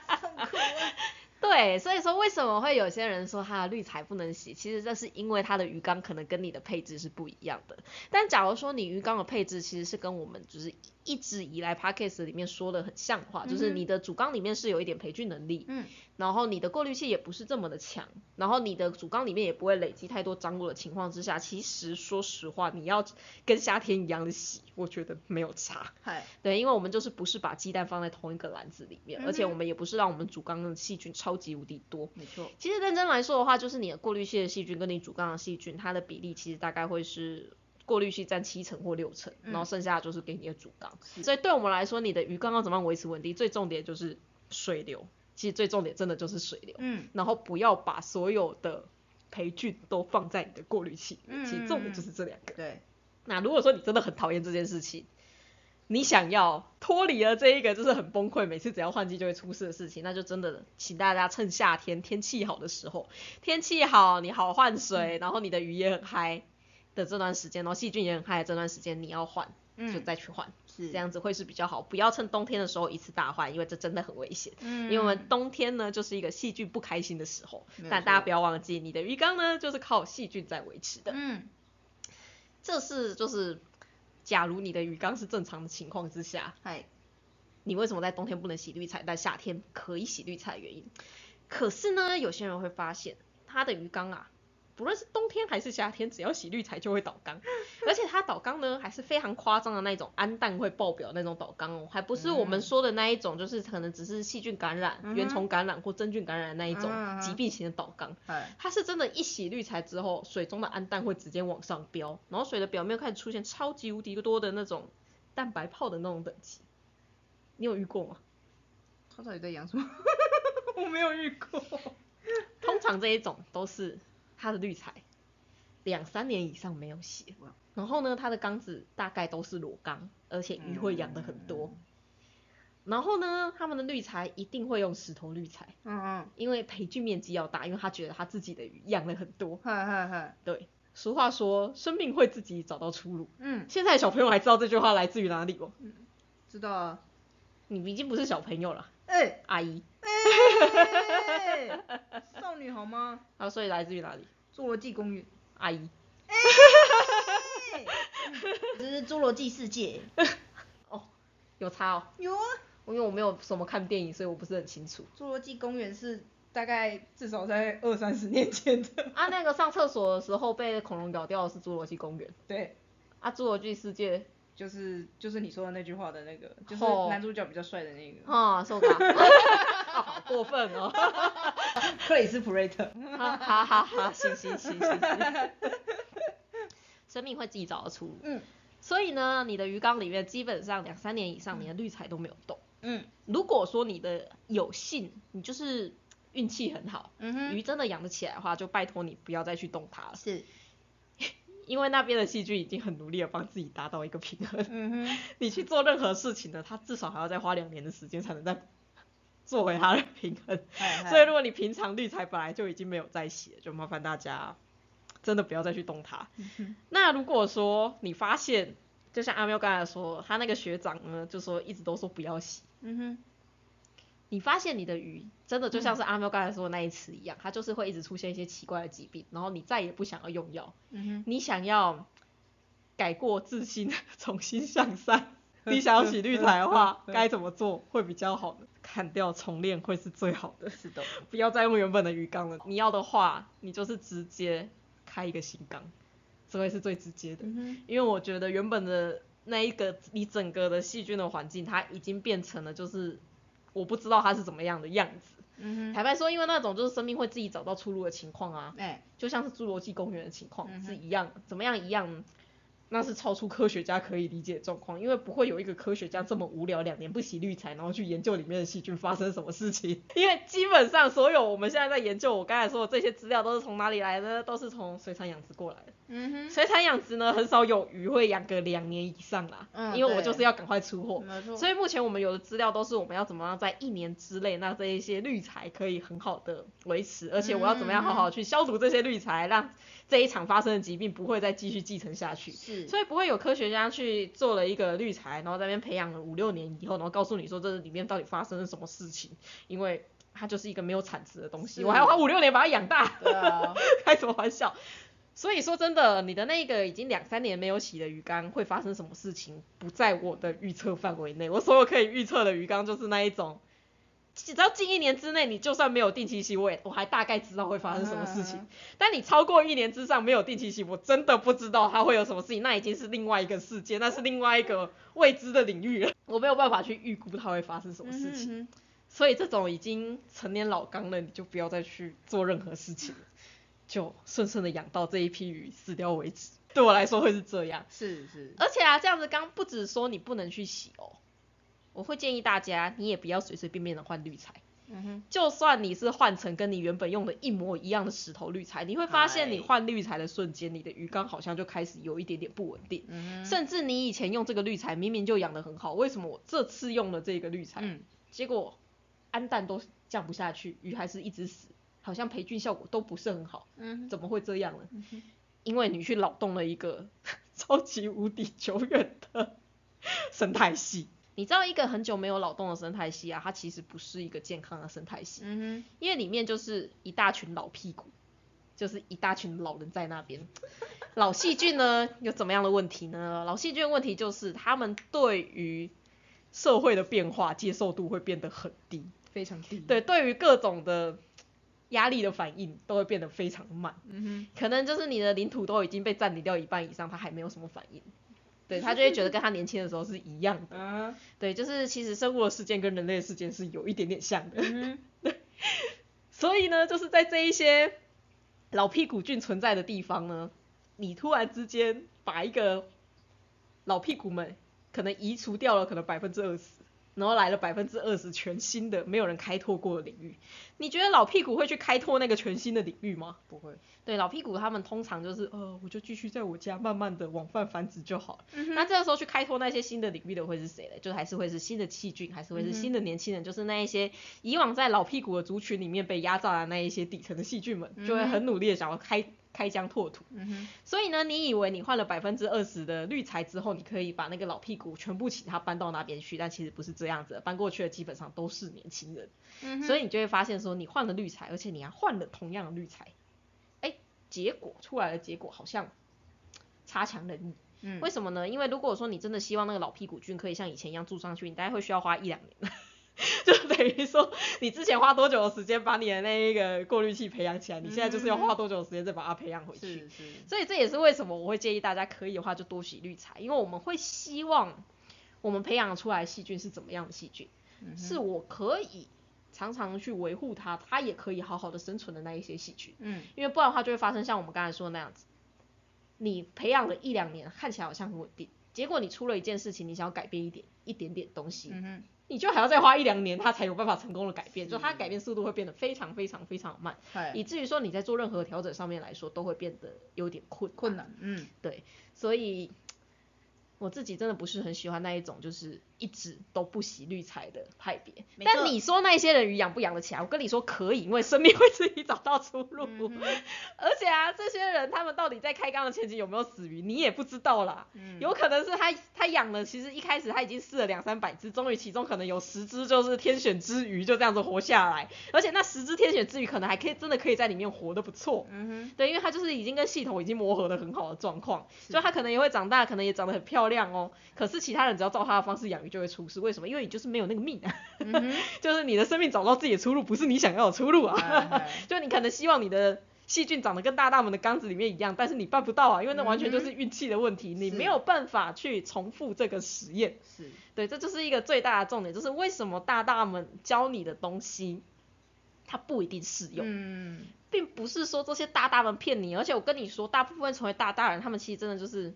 对，所以说为什么会有些人说它的滤材不能洗？其实这是因为它的鱼缸可能跟你的配置是不一样的。但假如说你鱼缸的配置其实是跟我们就是一直以来 p a c k a g e 里面说的很像的话，就是你的主缸里面是有一点培菌能力，嗯然后你的过滤器也不是这么的强，然后你的主缸里面也不会累积太多脏污的情况之下，其实说实话，你要跟夏天一样的洗，我觉得没有差。嗨，对，因为我们就是不是把鸡蛋放在同一个篮子里面，而且我们也不是让我们主缸的细菌超级无敌多。没错，其实认真来说的话，就是你的过滤器的细菌跟你主缸的细菌，它的比例其实大概会是过滤器占七成或六成，然后剩下的就是给你的主缸。所以对我们来说，你的鱼缸要怎么样维持稳定，最重点就是水流。其实最重点真的就是水流，嗯然后不要把所有的培菌都放在你的过滤器里面。嗯其实重点就是这两个。对，那如果说你真的很讨厌这件事情，你想要脱离了这一个就是很崩溃，每次只要换季就会出事的事情，那就真的请大家趁夏天天气好的时候，天气好你好换水，然后你的鱼也很嗨的这段时间，然后细菌也很嗨的这段时间，你要换就嗯，再去换，是。这，样子会是比较好，不要趁冬天的时候一次大换，因为这真的很危险。嗯。因为我们冬天呢就是一个细菌不开心的时候，但大家不要忘记，你的鱼缸呢就是靠细菌在维持的。嗯。这是就是，假如你的鱼缸是正常的情况之下，嗨，你为什么在冬天不能洗滤材，但夏天可以洗滤材的原因？可是呢，有些人会发现他的鱼缸啊，不论是冬天还是夏天，只要洗滤材就会倒缸，而且它倒缸呢还是非常夸张的那种氨氮会爆表那种倒缸哦，还不是我们嗯说的那一种，就是可能只是细菌感染、嗯原虫感染或真菌感染的那一种疾病型的倒缸。嗨，它是真的，一洗滤材之后，水中的氨氮会直接往上飙，然后水的表面开始出现超级无敌多的那种蛋白泡的那种等级。你有遇过吗？他到底在养什么？我没有遇过。通常这一种都是它的滤材两三年以上没有洗哇，然后呢，他的缸子大概都是裸缸，而且鱼会养的很多。然后呢，他们的滤材一定会用石头滤材，嗯嗯，因为培菌面积要大，因为他觉得他自己的鱼养了很多。哈哈哈，对，俗话说，生命会自己找到出路。嗯，现在小朋友还知道这句话来自于哪里哦？知道啊。你已经不是小朋友了，哎阿姨。哎，少女好吗？啊，所以来自于哪里？侏罗纪公园。阿姨。哎 这是侏罗纪世界。哦有差哦，有啊，因为我没有什么看电影，所以我不是很清楚。侏罗纪公园是大概至少在二三十年前的。啊，那个上厕所的时候被恐龙咬掉的是侏罗纪公园。对，啊，侏罗纪世界，就是就是你说的那句话的那个，就是哦男主角比较帅的那个。哈，受嘎。啊 好过分哦。克里斯普瑞特。哈哈哈哈，行行行行行。生命会自己找到出路。嗯所以呢，你的鱼缸里面基本上两三年以上，你的滤材都没有动。嗯如果说你的有幸，你就是运气很好，嗯哼，鱼真的养得起来的话，就拜托你不要再去动它了，是，因为那边的细菌已经很努力的帮自己达到一个平衡。嗯哼，你去做任何事情呢，它至少还要再花两年的时间才能再做回它的平衡。嗨所以如果你平常滤材本来就已经没有在洗，就麻烦大家真的不要再去动它。那如果说你发现，就像阿喵刚才说，他那个学长呢，就说一直都说不要洗。嗯哼，你发现你的鱼真的就像是阿喵刚才说的那一次一样，它就是会一直出现一些奇怪的疾病，然后你再也不想要用药，嗯哼，你想要改过自新，重新向善，你想要洗滤材的话，该怎么做会比较好呢？砍掉重练会是最好的，是的，不要再用原本的鱼缸了。你要的话，你就是直接开一个新缸，这会是最直接的。嗯，因为我觉得原本的那一个你整个的细菌的环境，它已经变成了就是我不知道它是怎么样的样子。嗯，坦白说，因为那种就是生命会自己找到出路的情况啊，哎，就像是侏罗纪公园的情况嗯是一样，怎么样一样？那是超出科学家可以理解的状况，因为不会有一个科学家这么无聊，两年不洗滤材，然后去研究里面的细菌发生什么事情。因为基本上所有我们现在在研究，我刚才说的这些资料都是从哪里来的？都是从水产养殖过来的。嗯哼，水产养殖呢，很少有鱼会养个两年以上啦，嗯因为我就是要赶快出货。没错。所以目前我们有的资料都是我们要怎么样在一年之内，那这一些滤材可以很好的维持，而且我要怎么样好好去消毒这些滤材，让这一场发生的疾病不会再继续继承下去。是，所以不会有科学家去做了一个滤材，然后在那边培养了五六年以后，然后告诉你说这里面到底发生了什么事情，因为它就是一个没有产值的东西，我还要花五六年把它养大，对啊，开什么玩笑？所以说真的，你的那个已经两三年没有洗的鱼缸会发生什么事情，不在我的预测范围内。我所有可以预测的鱼缸就是那一种，只要近一年之内，你就算没有定期洗，我也我还大概知道会发生什么事情。嗯但你超过一年之上没有定期洗，我真的不知道它会有什么事情，那已经是另外一个世界，那是另外一个未知的领域了，我没有办法去预估它会发生什么事情。嗯哼所以这种已经成年老缸了，你就不要再去做任何事情了，就顺顺的养到这一批鱼死掉为止。对我来说会是这样，是是，而且啊，这样子缸不止说你不能去洗哦，我会建议大家，你也不要随随便便的换滤材。嗯哼，就算你是换成跟你原本用的一模一样的石头滤材，你会发现你哎换滤材的瞬间，你的鱼缸好像就开始有一点点不稳定。嗯哼，甚至你以前用这个滤材明明就养得很好，为什么我这次用了这个滤材，嗯，结果氨氮都降不下去，鱼还是一直死，好像培菌效果都不是很好，嗯哼，怎么会这样呢？嗯哼因为你去扰动了一个 超级无敌久远的生态系。你知道一个很久没有劳动的生态系啊，它其实不是一个健康的生态系，嗯哼因为里面就是一大群老屁股，就是一大群老人在那边。老细菌呢有怎么样的问题呢？老细菌的问题就是他们对于社会的变化接受度会变得很低，非常低，，对，对于各种的压力的反应都会变得非常慢。嗯哼可能就是你的领土都已经被占领掉一半以上，它还没有什么反应，对他就会觉得跟他年轻的时候是一样的。哼，嗯对，就是其实生物的事件跟人类的事件是有一点点像的。嗯 所以呢，就是在这一些老屁股菌存在的地方呢，你突然之间把一个老屁股们可能移除掉了可能百分之二十，然后来了百分之二十全新的没有人开拓过的领域，你觉得老屁股会去开拓那个全新的领域吗？不会，对，老屁股他们通常就是呃，我就继续在我家慢慢的广泛繁殖就好了。嗯那这个时候去开拓那些新的领域的会是谁嘞？就还是会是新的细菌，还是会是新的年轻人，就是那一些以往在老屁股的族群里面被压榨的那一些底层的细菌们，就会很努力的想要开开疆拓土。嗯哼，所以呢，你以为你换了百分之二十的滤材之后，你可以把那个老屁股全部请他搬到那边去，但其实不是这样子的，搬过去的基本上都是年轻人。嗯，所以你就会发现说，你换了滤材，而且你还换了同样的滤材，哎，结果出来的结果好像差强人意。嗯为什么呢？因为如果说你真的希望那个老屁股菌可以像以前一样住上去，你大概会需要花一两年。就等于说，你之前花多久的时间把你的那一个过滤器培养起来，你现在就是要花多久的时间再把它培养回去。是是，所以这也是为什么我会建议大家可以的话就多洗滤材，因为我们会希望我们培养出来细菌是怎么样的细菌，嗯是我可以常常去维护它，它也可以好好的生存的那一些细菌，嗯。因为不然的话就会发生像我们刚才说的那样子，你培养了一两年，看起来好像很稳定，结果你出了一件事情，你想要改变一点一点点东西，嗯哼，你就还要再花一两年，它才有办法成功的改变，就它改变速度会变得非常非常非常慢。以至于说你在做任何调整上面来说，都会变得有点困困。难，嗯对，所以我自己真的不是很喜欢那一种就是一直都不洗滤材的派别。但你说那些人鱼养不养得起来？我跟你说可以，因为生命会自己找到出路。嗯而且啊，这些人他们到底在开缸的前期有没有死鱼，你也不知道啦。嗯有可能是他他养了，其实一开始他已经试了两三百只，终于其中可能有十只就是天选之鱼，就这样子活下来。而且那十只天选之鱼可能还可以真的可以在里面活得不错。嗯哼，对，因为他就是已经跟系统已经磨合的很好的状况，是就他可能也会长大，可能也长得很漂亮哦。可是其他人只要照他的方式养鱼就会出事，为什么？因为你就是没有那个命啊，嗯，就是你的生命找到自己的出路，不是你想要的出路啊。就你可能希望你的细菌长得跟大大们的缸子里面一样，但是你办不到啊，因为那完全就是运气的问题，你没有办法去重复这个实验。是，对，这就是一个最大的重点，就是为什么大大们教你的东西，它不一定适用。嗯并不是说这些大大们骗你，而且我跟你说，大部分成为大大人，他们其实真的就是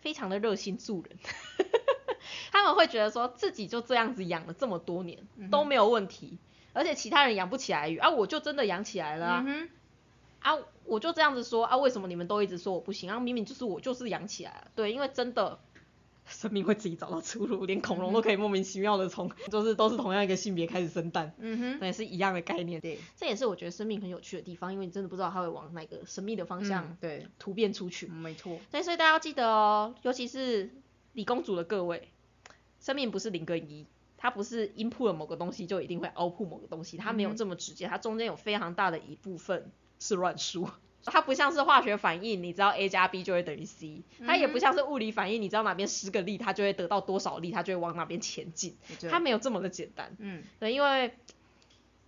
非常的热心助人，他们会觉得说自己就这样子养了这么多年都没有问题，而且其他人养不起来鱼啊，我就真的养起来了啊。嗯啊，我就这样子说啊，为什么你们都一直说我不行啊？明明就是我就是养起来了，对，因为真的，生命会自己找到出路，连恐龙都可以莫名其妙的从，就是都是同样一个性别开始生蛋，嗯哼，那也是一样的概念。对，这也是我觉得生命很有趣的地方，因为你真的不知道它会往哪个神秘的方向嗯对，突变出去。没错，对，所以大家要记得哦，尤其是理工组的各位，生命不是零跟一，它不是 input 了某个东西就一定会 output 某个东西，它没有这么直接，它中间有非常大的一部分是乱数。它不像是化学反应，你知道 A 加 B 就会等于 C，它也不像是物理反应，你知道哪边施个力，它就会得到多少力，它就会往哪边前进，它没有这么的简单。嗯对，因为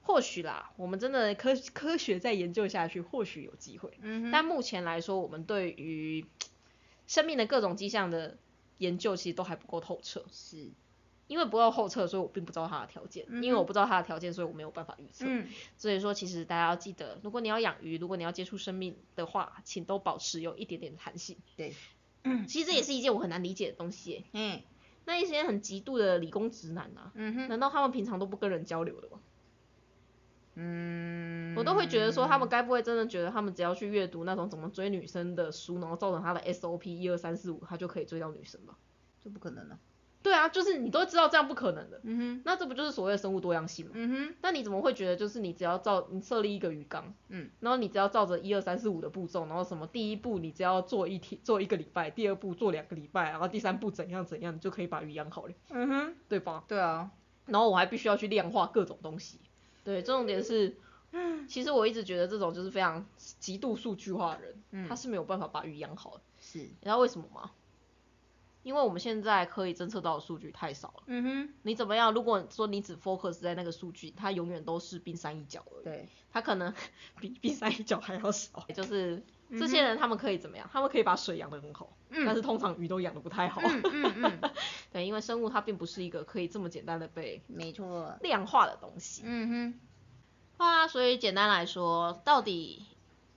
或许啦，我们真的科科学再研究下去，或许有机会。嗯，但目前来说，我们对于生命的各种迹象的研究，其实都还不够透彻。是，因为不够透彻，所以我并不知道它的条件。因为我不知道它的条件，所以我没有办法预测。嗯所以说，其实大家要记得，如果你要养鱼，如果你要接触生命的话，请都保持有一点点的弹性。对，其实这也是一件我很难理解的东西耶。嗯那一些很极度的理工直男啊，嗯哼，难道他们平常都不跟人交流的吗？嗯，我都会觉得说，他们该不会真的觉得他们只要去阅读那种怎么追女生的书，然后造成他的 SOP 一二三四五，他就可以追到女生吧？这不可能了，对啊，就是你都知道这样不可能的，嗯哼，那这不就是所谓的生物多样性吗？嗯哼，那你怎么会觉得就是你只要照你设立一个鱼缸，嗯，然后你只要照着一二三四五的步骤，然后什么第一步你只要做一天做一个礼拜，第二步做两个礼拜，然后第三步怎样怎样，你就可以把鱼养好了，嗯哼，对吧？对啊，然后我还必须要去量化各种东西，对，重点是，其实我一直觉得这种就是非常极度数据化的人，嗯他是没有办法把鱼养好的，是，你知道为什么吗？因为我们现在可以侦测到的数据太少了。嗯哼，你怎么样？如果说你只 focus 在那个数据，它永远都是冰山一角而已。对，它可能 比冰山一角还要少。就是嗯这些人，他们可以怎么样？他们可以把水养得很好，嗯但是通常鱼都养得不太好。嗯嗯嗯，对，因为生物它并不是一个可以这么简单的被没错，量化的东西。嗯哼，啊，所以简单来说，到底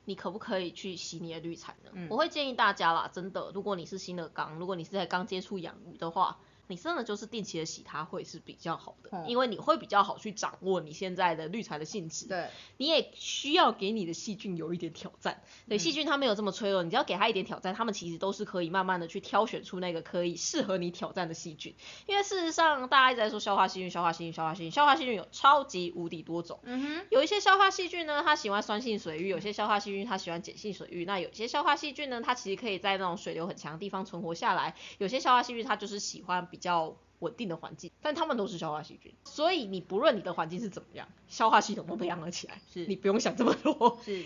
你可不可以去洗你的滤材呢？嗯我会建议大家啦，真的，如果你是新的缸，如果你是在刚接触养鱼的话，你真的就是定期的洗它会是比较好的，嗯因为你会比较好去掌握你现在的滤材的性质。对，你也需要给你的细菌有一点挑战。对，细菌它没有这么脆弱，你只要给它一点挑战，它们其实都是可以慢慢的去挑选出那个可以适合你挑战的细菌。因为事实上，大家一直在说消化细菌、消化细菌、消化细菌，消化细菌有超级无敌多种。嗯哼，有一些消化细菌呢，它喜欢酸性水域；有些消化细菌它喜欢碱性水域。那有些消化细菌呢，它其实可以在那种水流很强的地方存活下来。有些消化细菌它就是喜欢比较稳定的环境，但它们都是消化细菌。所以你不论你的环境是怎么样，消化系统都培养了起来，是你不用想这么多。是，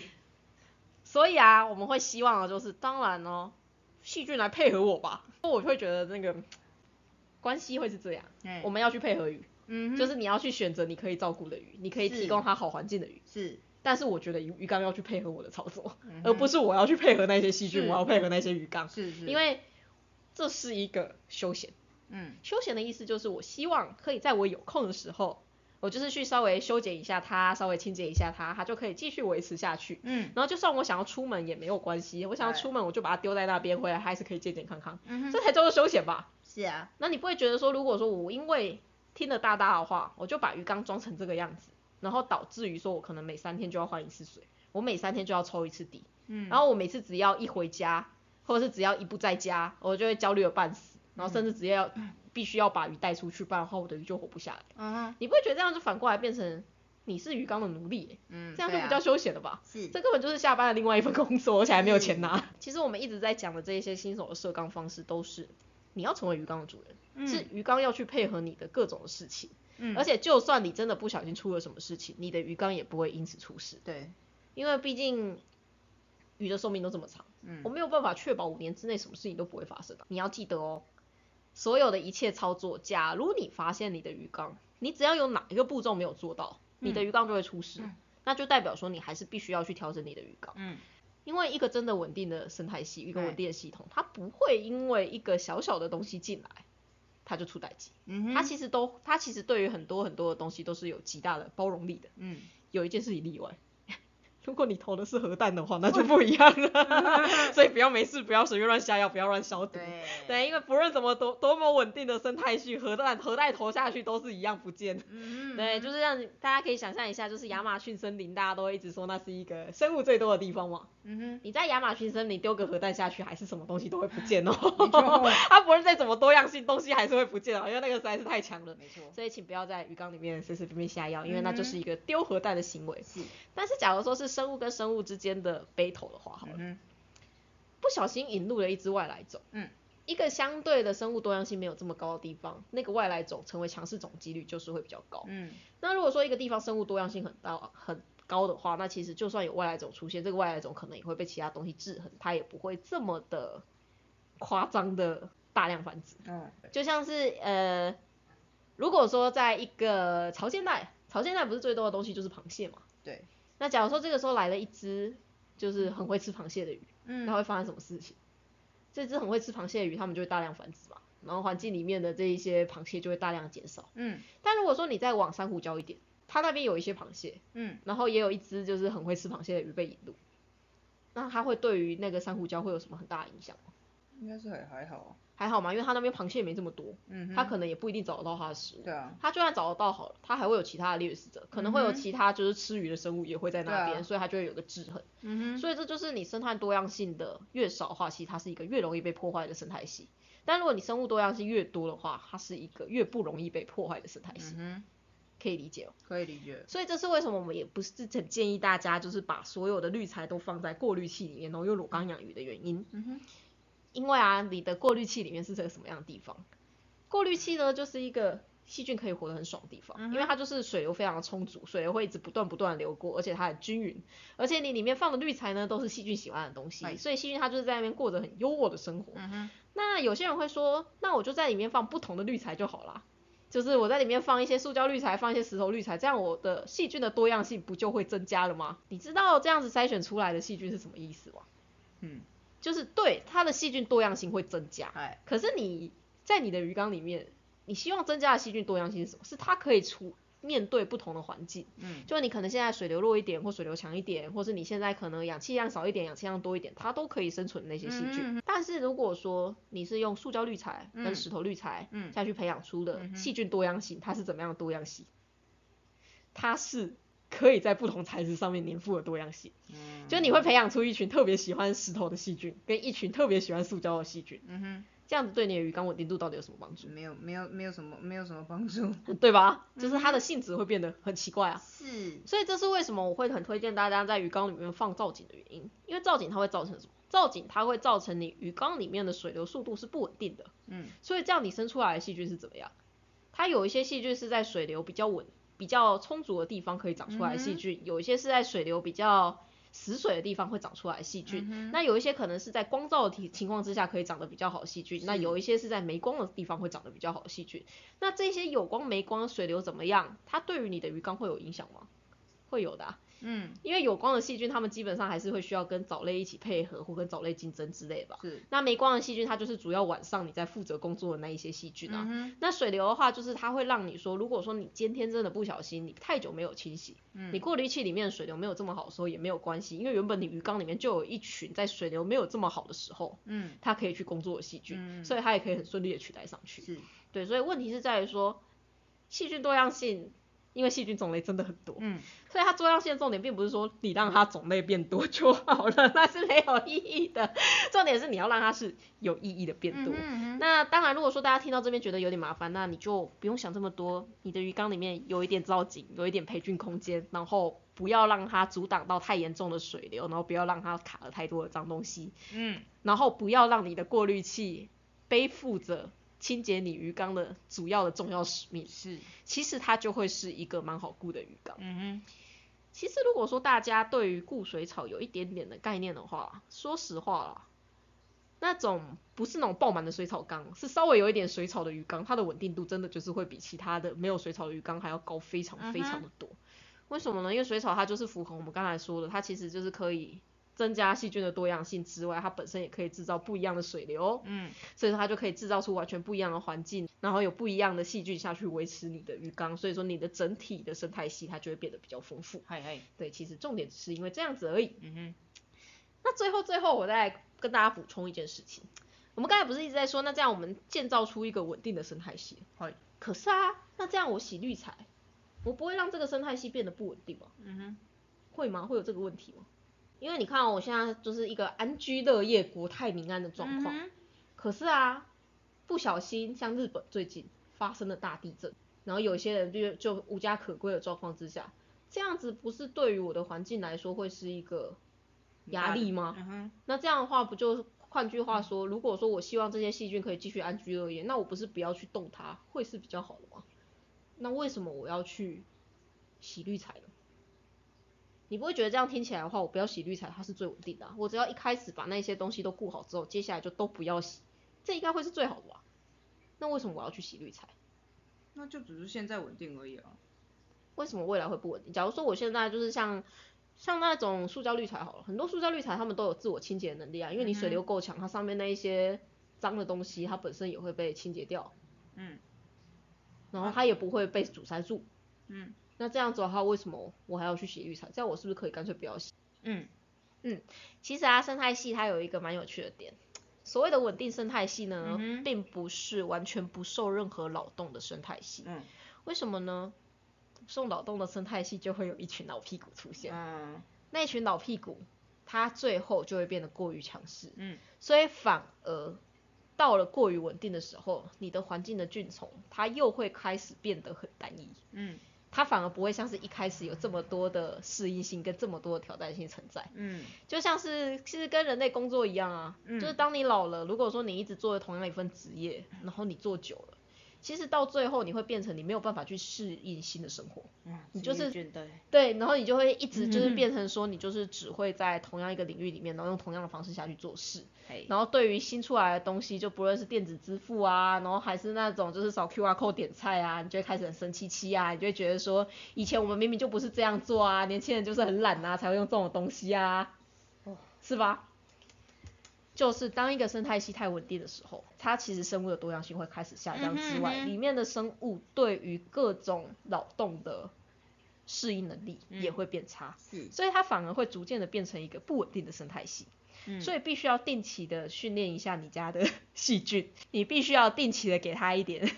所以啊，我们会希望的就是，当然哦，细菌来配合我吧。我会觉得那个关系会是这样，哎我们要去配合鱼，嗯，就是你要去选择你可以照顾的鱼，你可以提供它好环境的鱼。是，但是我觉得鱼鱼缸要去配合我的操作，嗯而不是我要去配合那些细菌，我要配合那些鱼缸，是是，因为这是一个休闲。嗯。休闲的意思就是我希望可以在我有空的时候，我就是去稍微修剪一下它，稍微清洁一下它，它就可以继续维持下去。嗯。然后就算我想要出门也没有关系，我想要出门我就把它丢在那边，回来还是可以健健康康，嗯哼，这才叫做休闲吧？是啊，那你不会觉得说，如果说我因为听了大大的话，我就把鱼缸装成这个样子，然后导致于说我可能每三天就要换一次水，我每三天就要抽一次底，嗯，然后我每次只要一回家，或者是只要一不在家，我就会焦虑的半死，然后甚至直接要、必须要把鱼带出去，不然的话我的鱼就活不下来。嗯哼，你不会觉得这样就反过来变成你是鱼缸的奴隶耶、嗯，这样就比较休闲了吧？是，这根本就是下班的另外一份工作，而且还没有钱拿。其实我们一直在讲的这一些新手的设缸方式，都是你要成为鱼缸的主人，嗯是鱼缸要去配合你的各种的事情，嗯而且就算你真的不小心出了什么事情，你的鱼缸也不会因此出事，对，因为毕竟鱼的寿命都这么长，嗯我没有办法确保五年之内什么事情都不会发生的。你要记得哦，所有的一切操作，假如你发现你的鱼缸，你只要有哪一个步骤没有做到，你的鱼缸就会出事，那就代表说你还是必须要去调整你的鱼缸。嗯因为一个真的稳定的生态系，一个稳定的系统，它不会因为一个小小的东西进来，它就出代机。嗯哼，它其实都，它其实对于很多很多的东西都是有极大的包容力的。嗯有一件事情例外，如果你投的是核弹的话，那就不一样了。所以不要没事，不要随便乱下药，不要乱消毒。对对，因为不论怎么多多么稳定的生态系，核弹核弹投下去都是一样不见。嗯对，就是让大家可以想象一下，就是亚马逊森林，大家都会一直说那是一个生物最多的地方嘛。嗯哼，你在亚马逊森林丢个核弹下去，还是什么东西都会不见哦。它不论再怎么多样性，东西还是会不见哦，因为那个实在是太强了。没错，所以请不要在鱼缸里面随随便便下药，因为那就嗯是一个丢核弹的行为。是，但是假如说是生物跟生物之间的 battle 的话，好了，嗯不小心引入了一只外来种，嗯，一个相对的生物多样性没有这么高的地方，那个外来种成为强势种几率就是会比较高。嗯那如果说一个地方生物多样性很大很高的话，那其实就算有外来种出现，这个外来种可能也会被其他东西制衡，它也不会这么的夸张的大量繁殖。嗯，就像是呃，如果说在一个潮间带，潮间带不是最多的东西就是螃蟹嘛？对，那假如说这个时候来了一只就是很会吃螃蟹的鱼，那嗯会发生什么事情？这只很会吃螃蟹的鱼，它们就会大量繁殖嘛，然后环境里面的这一些螃蟹就会大量减少。嗯但如果说你再往珊瑚礁一点，它那边有一些螃蟹，嗯然后也有一只就是很会吃螃蟹的鱼被引入，那它会对于那个珊瑚礁会有什么很大的影响吗？应该是还还好啊，还好嘛，因为它那边螃蟹没这么多，嗯哼，它可能也不一定找得到它的食物。对啊，它就算找得到好了，它还会有其他的掠食者，可能会有其他就是吃鱼的生物也会在那边，啊。所以它就会有个制衡。嗯哼，所以这就是你生态多样性的越少的话，其实它是一个越容易被破坏的生态系。但如果你生物多样性越多的话，它是一个越不容易被破坏的生态系，嗯哼，可以理解哦。可以理解，所以这是为什么我们也不是很建议大家就是把所有的滤材都放在过滤器里面，然后用裸缸养鱼的原因。嗯哼，因为啊，你的过滤器里面是这个什么样的地方？过滤器呢，就是一个细菌可以活得很爽的地方，因为它就是水流非常的充足，水流会一直不断不断流过，而且它很均匀，而且你里面放的滤材呢都是细菌喜欢的东西，哎所以细菌它就是在那边过着很优渥的生活。嗯，那有些人会说，那我就在里面放不同的滤材就好啦。就是我在里面放一些塑胶滤材，放一些石头滤材，这样我的细菌的多样性不就会增加了吗？你知道这样子筛选出来的细菌是什么意思吗？嗯，就是对它的细菌多样性会增加，哎，可是你在你的鱼缸里面，你希望增加的细菌多样性是什么？是它可以出面对不同的环境，嗯就你可能现在水流弱一点，或水流强一点，或是你现在可能氧气量少一点，氧气量多一点，它都可以生存那些细菌。但是如果说你是用塑胶滤材跟嗯石头滤材嗯下去培养出的细菌多样性，它是怎么样的多样性？它是可以在不同材质上面粘附的多样性。嗯，就你会培养出一群特别喜欢石头的细菌，跟一群特别喜欢塑胶的细菌，嗯哼，这样子对你的鱼缸稳定度到底有什么帮助？没有没有没有什么没有什么帮助，对吧？就是它的性质会变得很奇怪啊。是，所以这是为什么我会很推荐大家在鱼缸里面放造景的原因，因为造景它会造成什么？造景它会造成你鱼缸里面的水流速度是不稳定的，嗯所以这样你生出来的细菌是怎么样？它有一些细菌是在水流比较稳、比较充足的地方可以长出来的细菌，有一些是在水流比较死水的地方会长出来的细菌。嗯那有一些可能是在光照的情情况之下可以长得比较好的细菌，那有一些是在没光的地方会长得比较好的细菌。那这些有光没光水流怎么样？它对于你的鱼缸会有影响吗？会有的、啊，嗯。因为有光的细菌，它们基本上还是会需要跟藻类一起配合，或跟藻类竞争之类的吧。是，那没光的细菌，它就是主要晚上你在负责工作的那一些细菌啊。嗯，那水流的话，就是它会让你说，如果说你今天真的不小心，你太久没有清洗，嗯。你过滤器里面的水流没有这么好的时候也没有关系，因为原本你鱼缸里面就有一群在水流没有这么好的时候，嗯。它可以去工作的细菌，嗯。所以它也可以很顺利的取代上去。是，对，所以问题是在于说，细菌多样性，因为细菌种类真的很多，嗯所以它多样性的重点并不是说你让它种类变多就好了，那是没有意义的。重点是你要让它是有意义的变多。嗯哼那当然，如果说大家听到这边觉得有点麻烦，那你就不用想这么多，你的鱼缸里面有一点造景，有一点培菌空间，然后不要让它阻挡到太严重的水流，然后不要让它卡了太多的脏东西，嗯然后不要让你的过滤器背负着清洁你鱼缸的主要的重要使命，是，其实它就会是一个蛮好顾的鱼缸。嗯其实如果说大家对于固水草有一点点的概念的话，说实话啦，那种不是那种爆满的水草缸，是稍微有一点水草的鱼缸，它的稳定度真的就是会比其他的没有水草的鱼缸还要高非常非常的多。为什么呢？因为水草它就是符合我们刚才说的，它其实就是可以增加细菌的多样性之外，它本身也可以制造不一样的水流，嗯，所以说它就可以制造出完全不一样的环境，然后有不一样的细菌下去维持你的鱼缸，所以说你的整体的生态系它就会变得比较丰富。嗨嗨，对，其实重点只是因为这样子而已。嗯哼，那最后最后我再跟大家补充一件事情，我们刚才不是一直在说，那这样我们建造出一个稳定的生态系，嗨，可是啊，那这样我洗滤材，我不会让这个生态系变得不稳定吗？嗯哼，会吗？会有这个问题吗？因为你看、哦，我现在就是一个安居乐业、国泰民安的状况，嗯可是啊，不小心像日本最近发生了大地震，然后有些人就就无家可归的状况之下，这样子不是对于我的环境来说会是一个压力吗？嗯，那这样的话，不就换句话说，如果说我希望这些细菌可以继续安居乐业，那我不是不要去动它，会是比较好的吗？那为什么我要去洗滤材呢？你不会觉得这样听起来的话，我不要洗滤材，它是最稳定的啊、我只要一开始把那些东西都顾好之后，接下来就都不要洗，这应该会是最好的吧？那为什么我要去洗滤材？那就只是现在稳定而已啊。为什么未来会不稳定？假如说我现在就是像像那种塑胶滤材好了，很多塑胶滤材它们都有自我清洁能力啊，因为你水流够强，它上面那一些脏的东西，它本身也会被清洁掉，嗯然后它也不会被阻塞住。嗯那这样子的话，为什么我还要去洗滤材？这样我是不是可以干脆不要洗？嗯嗯其实啊，生态系它有一个蛮有趣的点，所谓的稳定生态系呢，嗯并不是完全不受任何扰动的生态系。嗯为什么呢？受扰动的生态系就会有一群老屁股出现。嗯那一群老屁股，它最后就会变得过于强势，嗯所以反而到了过于稳定的时候，你的环境的菌虫它又会开始变得很单一，嗯它反而不会像是一开始有这么多的适应性跟这么多的挑战性存在，嗯就像是其实跟人类工作一样啊，嗯就是当你老了，如果说你一直做同样一份职业，然后你做久了。其实到最后你会变成你没有办法去适应新的生活，嗯，你就是对，然后你就会一直就是嗯变成说，你就是只会在同样一个领域里面，然后用同样的方式下去做事。然后对于新出来的东西，就不论是电子支付啊，然后还是那种就是扫 QR code 点菜啊，你就会开始很生气气啊，你就会觉得说，以前我们明明就不是这样做啊，年轻人就是很懒啊，才会用这种东西啊，哦是吧？就是当一个生态系太稳定的时候，它其实生物的多样性会开始下降之外，嗯哼嗯哼里面的生物对于各种扰动的适应能力嗯也会变差，是，所以它反而会逐渐的变成一个不稳定的生态系。嗯所以必须要定期的训练一下你家的 细菌，你必须要定期的给它一点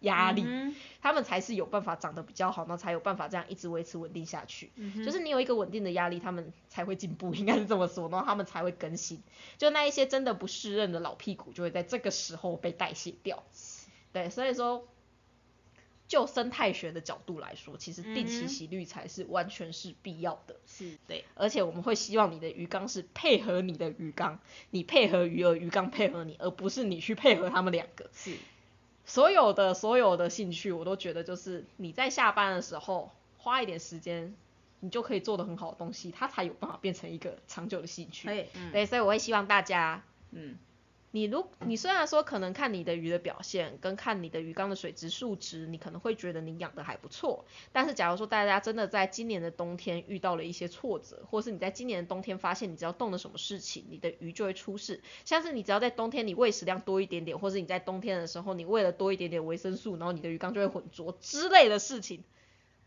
压力，嗯哼它们才是有办法长得比较好，然后才有办法这样一直维持稳定下去。嗯就是你有一个稳定的压力，他们才会进步，应该是这么说，然后他们才会更新。就那一些真的不适任的老屁股，就会在这个时候被代谢掉。对，所以说，就生态学的角度来说，其实定期洗滤才是完全是必要的。是对，而且我们会希望你的鱼缸是配合你的鱼缸，你配合鱼儿，鱼缸配合你，而不是你去配合他们两个。是，所有的所有的兴趣，我都觉得就是你在下班的时候花一点时间，你就可以做的很好的东西，它才有办法变成一个长久的兴趣。对，嗯对，所以我会希望大家，嗯你如你虽然说可能看你的鱼的表现，跟看你的鱼缸的水质数值，你可能会觉得你养的还不错，但是假如说大家真的在今年的冬天遇到了一些挫折，或是你在今年的冬天发现你只要动了什么事情，你的鱼就会出事，像是你只要在冬天你喂食量多一点点，或是你在冬天的时候你喂了多一点点维生素，然后你的鱼缸就会浑浊之类的事情。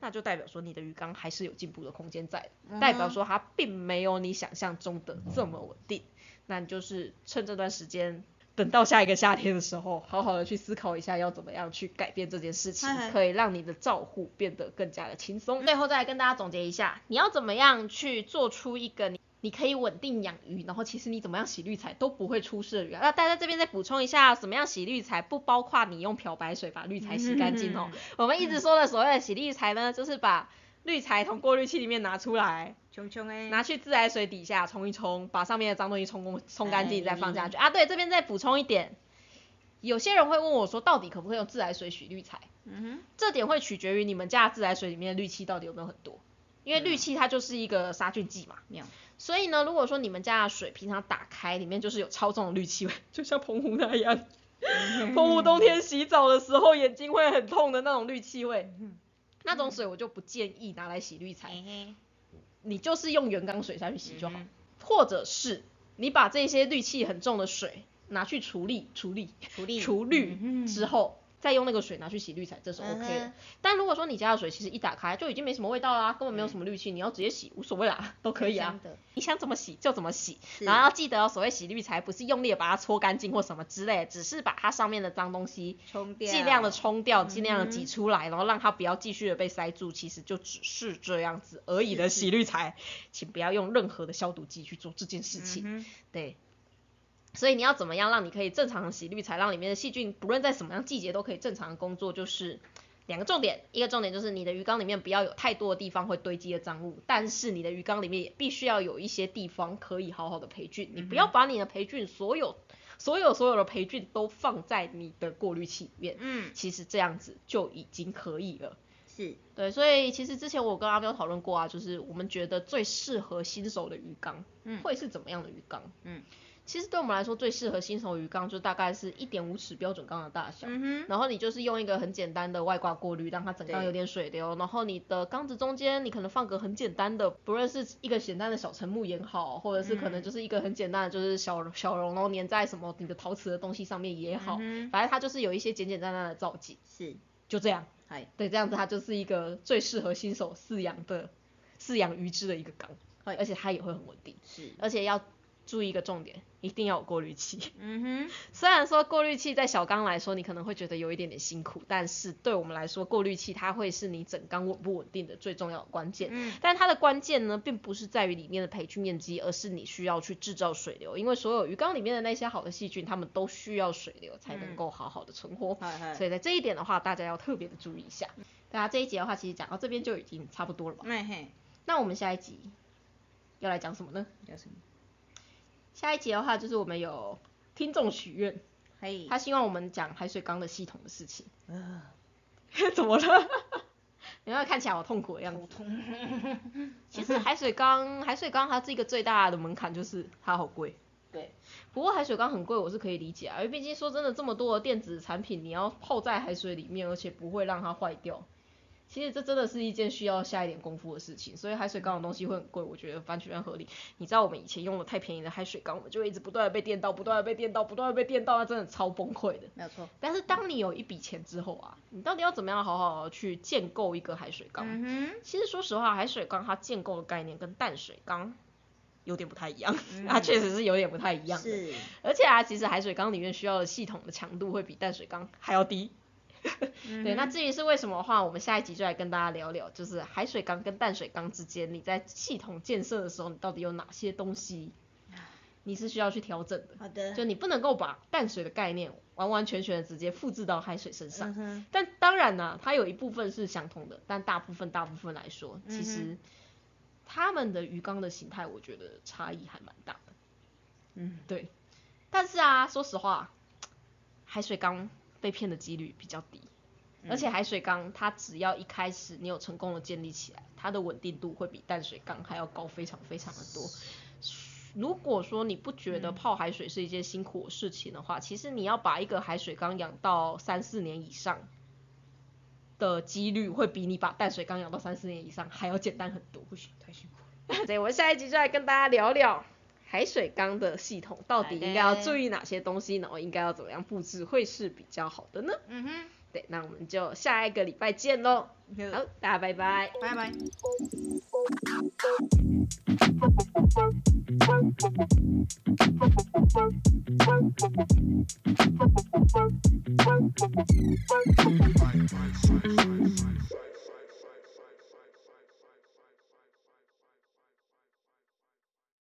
那就代表说你的鱼缸还是有进步的空间在，代表说它并没有你想象中的这么稳定。那你就是趁这段时间，等到下一个夏天的时候，好好的去思考一下要怎么样去改变这件事情可以让你的照护变得更加的轻松。最后再来跟大家总结一下，你要怎么样去做出一个你。你可以稳定养鱼，然后其实你怎么样洗滤材都不会出事的鱼啊。那大家这边再补充一下，怎么样洗滤材，不包括你用漂白水把滤材洗干净哦。我们一直说的所谓的洗滤材呢，就是把滤材从过滤器里面拿出来，冲冲哎，拿去自来水底下冲一冲，把上面的脏东西冲干冲干净，哎再放下去。啊，对，这边再补充一点，有些人会问我说，到底可不可以用自来水洗滤材？嗯哼。这点会取决于你们家的自来水里面的氯气到底有没有很多，因为氯气它就是一个杀菌剂嘛。哼，妙，所以呢，如果说你们家的水平常打开，里面就是有超重的氯气味，就像澎湖那样，澎湖冬天洗澡的时候眼睛会很痛的那种氯气味，那种水我就不建议拿来洗滤材，你就是用原缸水下去洗就好。嗯。或者是你把这些氯气很重的水拿去处理处理。处理。除氯嗯之后，再用那个水拿去洗滤材，这是 OK 的。嗯但如果说你家的水其实一打开就已经没什么味道啦，根本没有什么氯气，你要直接洗无所谓啦，都可以啊你想怎么洗就怎么洗，然后要记得哦，所谓洗滤材不是用力的把它搓干净或什么之类，只是把它上面的脏东西冲掉，尽量的冲掉，尽量的嗯挤出来，然后让它不要继续的被塞住。其实就只是这样子而已的洗滤材，请不要用任何的消毒剂去做这件事情。嗯对，所以你要怎么样让你可以正常的洗滤材，让里面的细菌不论在什么样季节都可以正常的工作，就是两个重点，一个重点就是你的鱼缸里面不要有太多的地方会堆积的脏物，但是你的鱼缸里面也必须要有一些地方可以好好的培菌，你不要把你的培菌所有所有所有的培菌都放在你的过滤器里面，嗯，其实这样子就已经可以了。是，对，所以其实之前我跟阿喵讨论过啊，就是我们觉得最适合新手的鱼缸，嗯。会是怎么样的鱼缸？嗯，其实对我们来说最适合新手鱼缸就大概是一点五尺标准缸的大小，嗯，然后你就是用一个很简单的外挂过滤，让它整缸有点水流，然后你的缸子中间你可能放个很简单的，不论是一个简单的小沉木也好，或者是可能嗯。就是一个很简单的就是小小绒，然后粘在什么你的陶瓷的东西上面也好，嗯反正它就是有一些简简单单的造景，是，就这样。哎，对，这样子它就是一个最适合新手饲养的饲养鱼只的一个缸，而且它也会很稳定，是，而且要注意一个重点，一定要有过滤器。嗯哼，虽然说过滤器在小缸来说，你可能会觉得有一点点辛苦，但是对我们来说，过滤器它会是你整缸稳不稳定的最重要的关键。嗯，但它的关键呢，并不是在于里面的培菌面积，而是你需要去制造水流，因为所有鱼缸里面的那些好的细菌，它们都需要水流才能嗯够好好的存活。所以在这一点的话，大家要特别的注意一下。大家这一集的话，其实讲到这边就已经差不多了吧？那嘿，那我们下一集要来讲什么呢？讲什么？下一集的话，就是我们有听众许愿，嘿，他希望我们讲海水缸的系统的事情。嗯，怎么了？你要看起来好痛苦的样子。痛，其实海水缸，海水缸它是一个最大的门槛，就是它好贵。对，不过海水缸很贵，我是可以理解啊，因为毕竟说真的，这么多的电子产品，你要泡在海水里面，而且不会让它坏掉。其实这真的是一件需要下一点功夫的事情，所以海水缸的东西会很贵，我觉得完全合理。你知道我们以前用的太便宜的海水缸，我们就一直不断的被电到，不断的被电到，不断的被电到，那真的超崩溃的。没有错，但是当你有一笔钱之后啊，你到底要怎么样好好去建构一个海水缸？嗯其实说实话，海水缸它建构的概念跟淡水缸有点不太一样，嗯它确实是有点不太一哼，样的。是，而且啊，其实海水缸里面需要的系统的强度会比淡水缸还要低。对，那至于是为什么的话，我们下一集就来跟大家聊聊，就是海水缸跟淡水缸之间，你在系统建设的时候，你到底有哪些东西你是需要去调整的？好的，就你不能够把淡水的概念完完全全的直接复制到海水身上。嗯，但当然呢、它有一部分是相同的，但大部分大部分来说，其嗯实它们的鱼缸的形态，我觉得差异还蛮大的。嗯，对，但是啊，说实话，海水缸被骗的几率比较低，而且海水缸它只要一开始你有成功的建立起来，它的稳定度会比淡水缸还要高非常非常的多。如果说你不觉得泡海水是一件辛苦的事情的话，其实你要把一个海水缸养到三四年以上的几率，会比你把淡水缸养到三四年以上还要简单很多。不行，太辛苦了，所以我们下一集就来跟大家聊聊海水缸的系统到底应该要注意哪些东西，然后应该要怎么样布置会是比较好的呢？嗯哼，对，那我们就下一个礼拜见喽。好，大家拜拜。拜拜。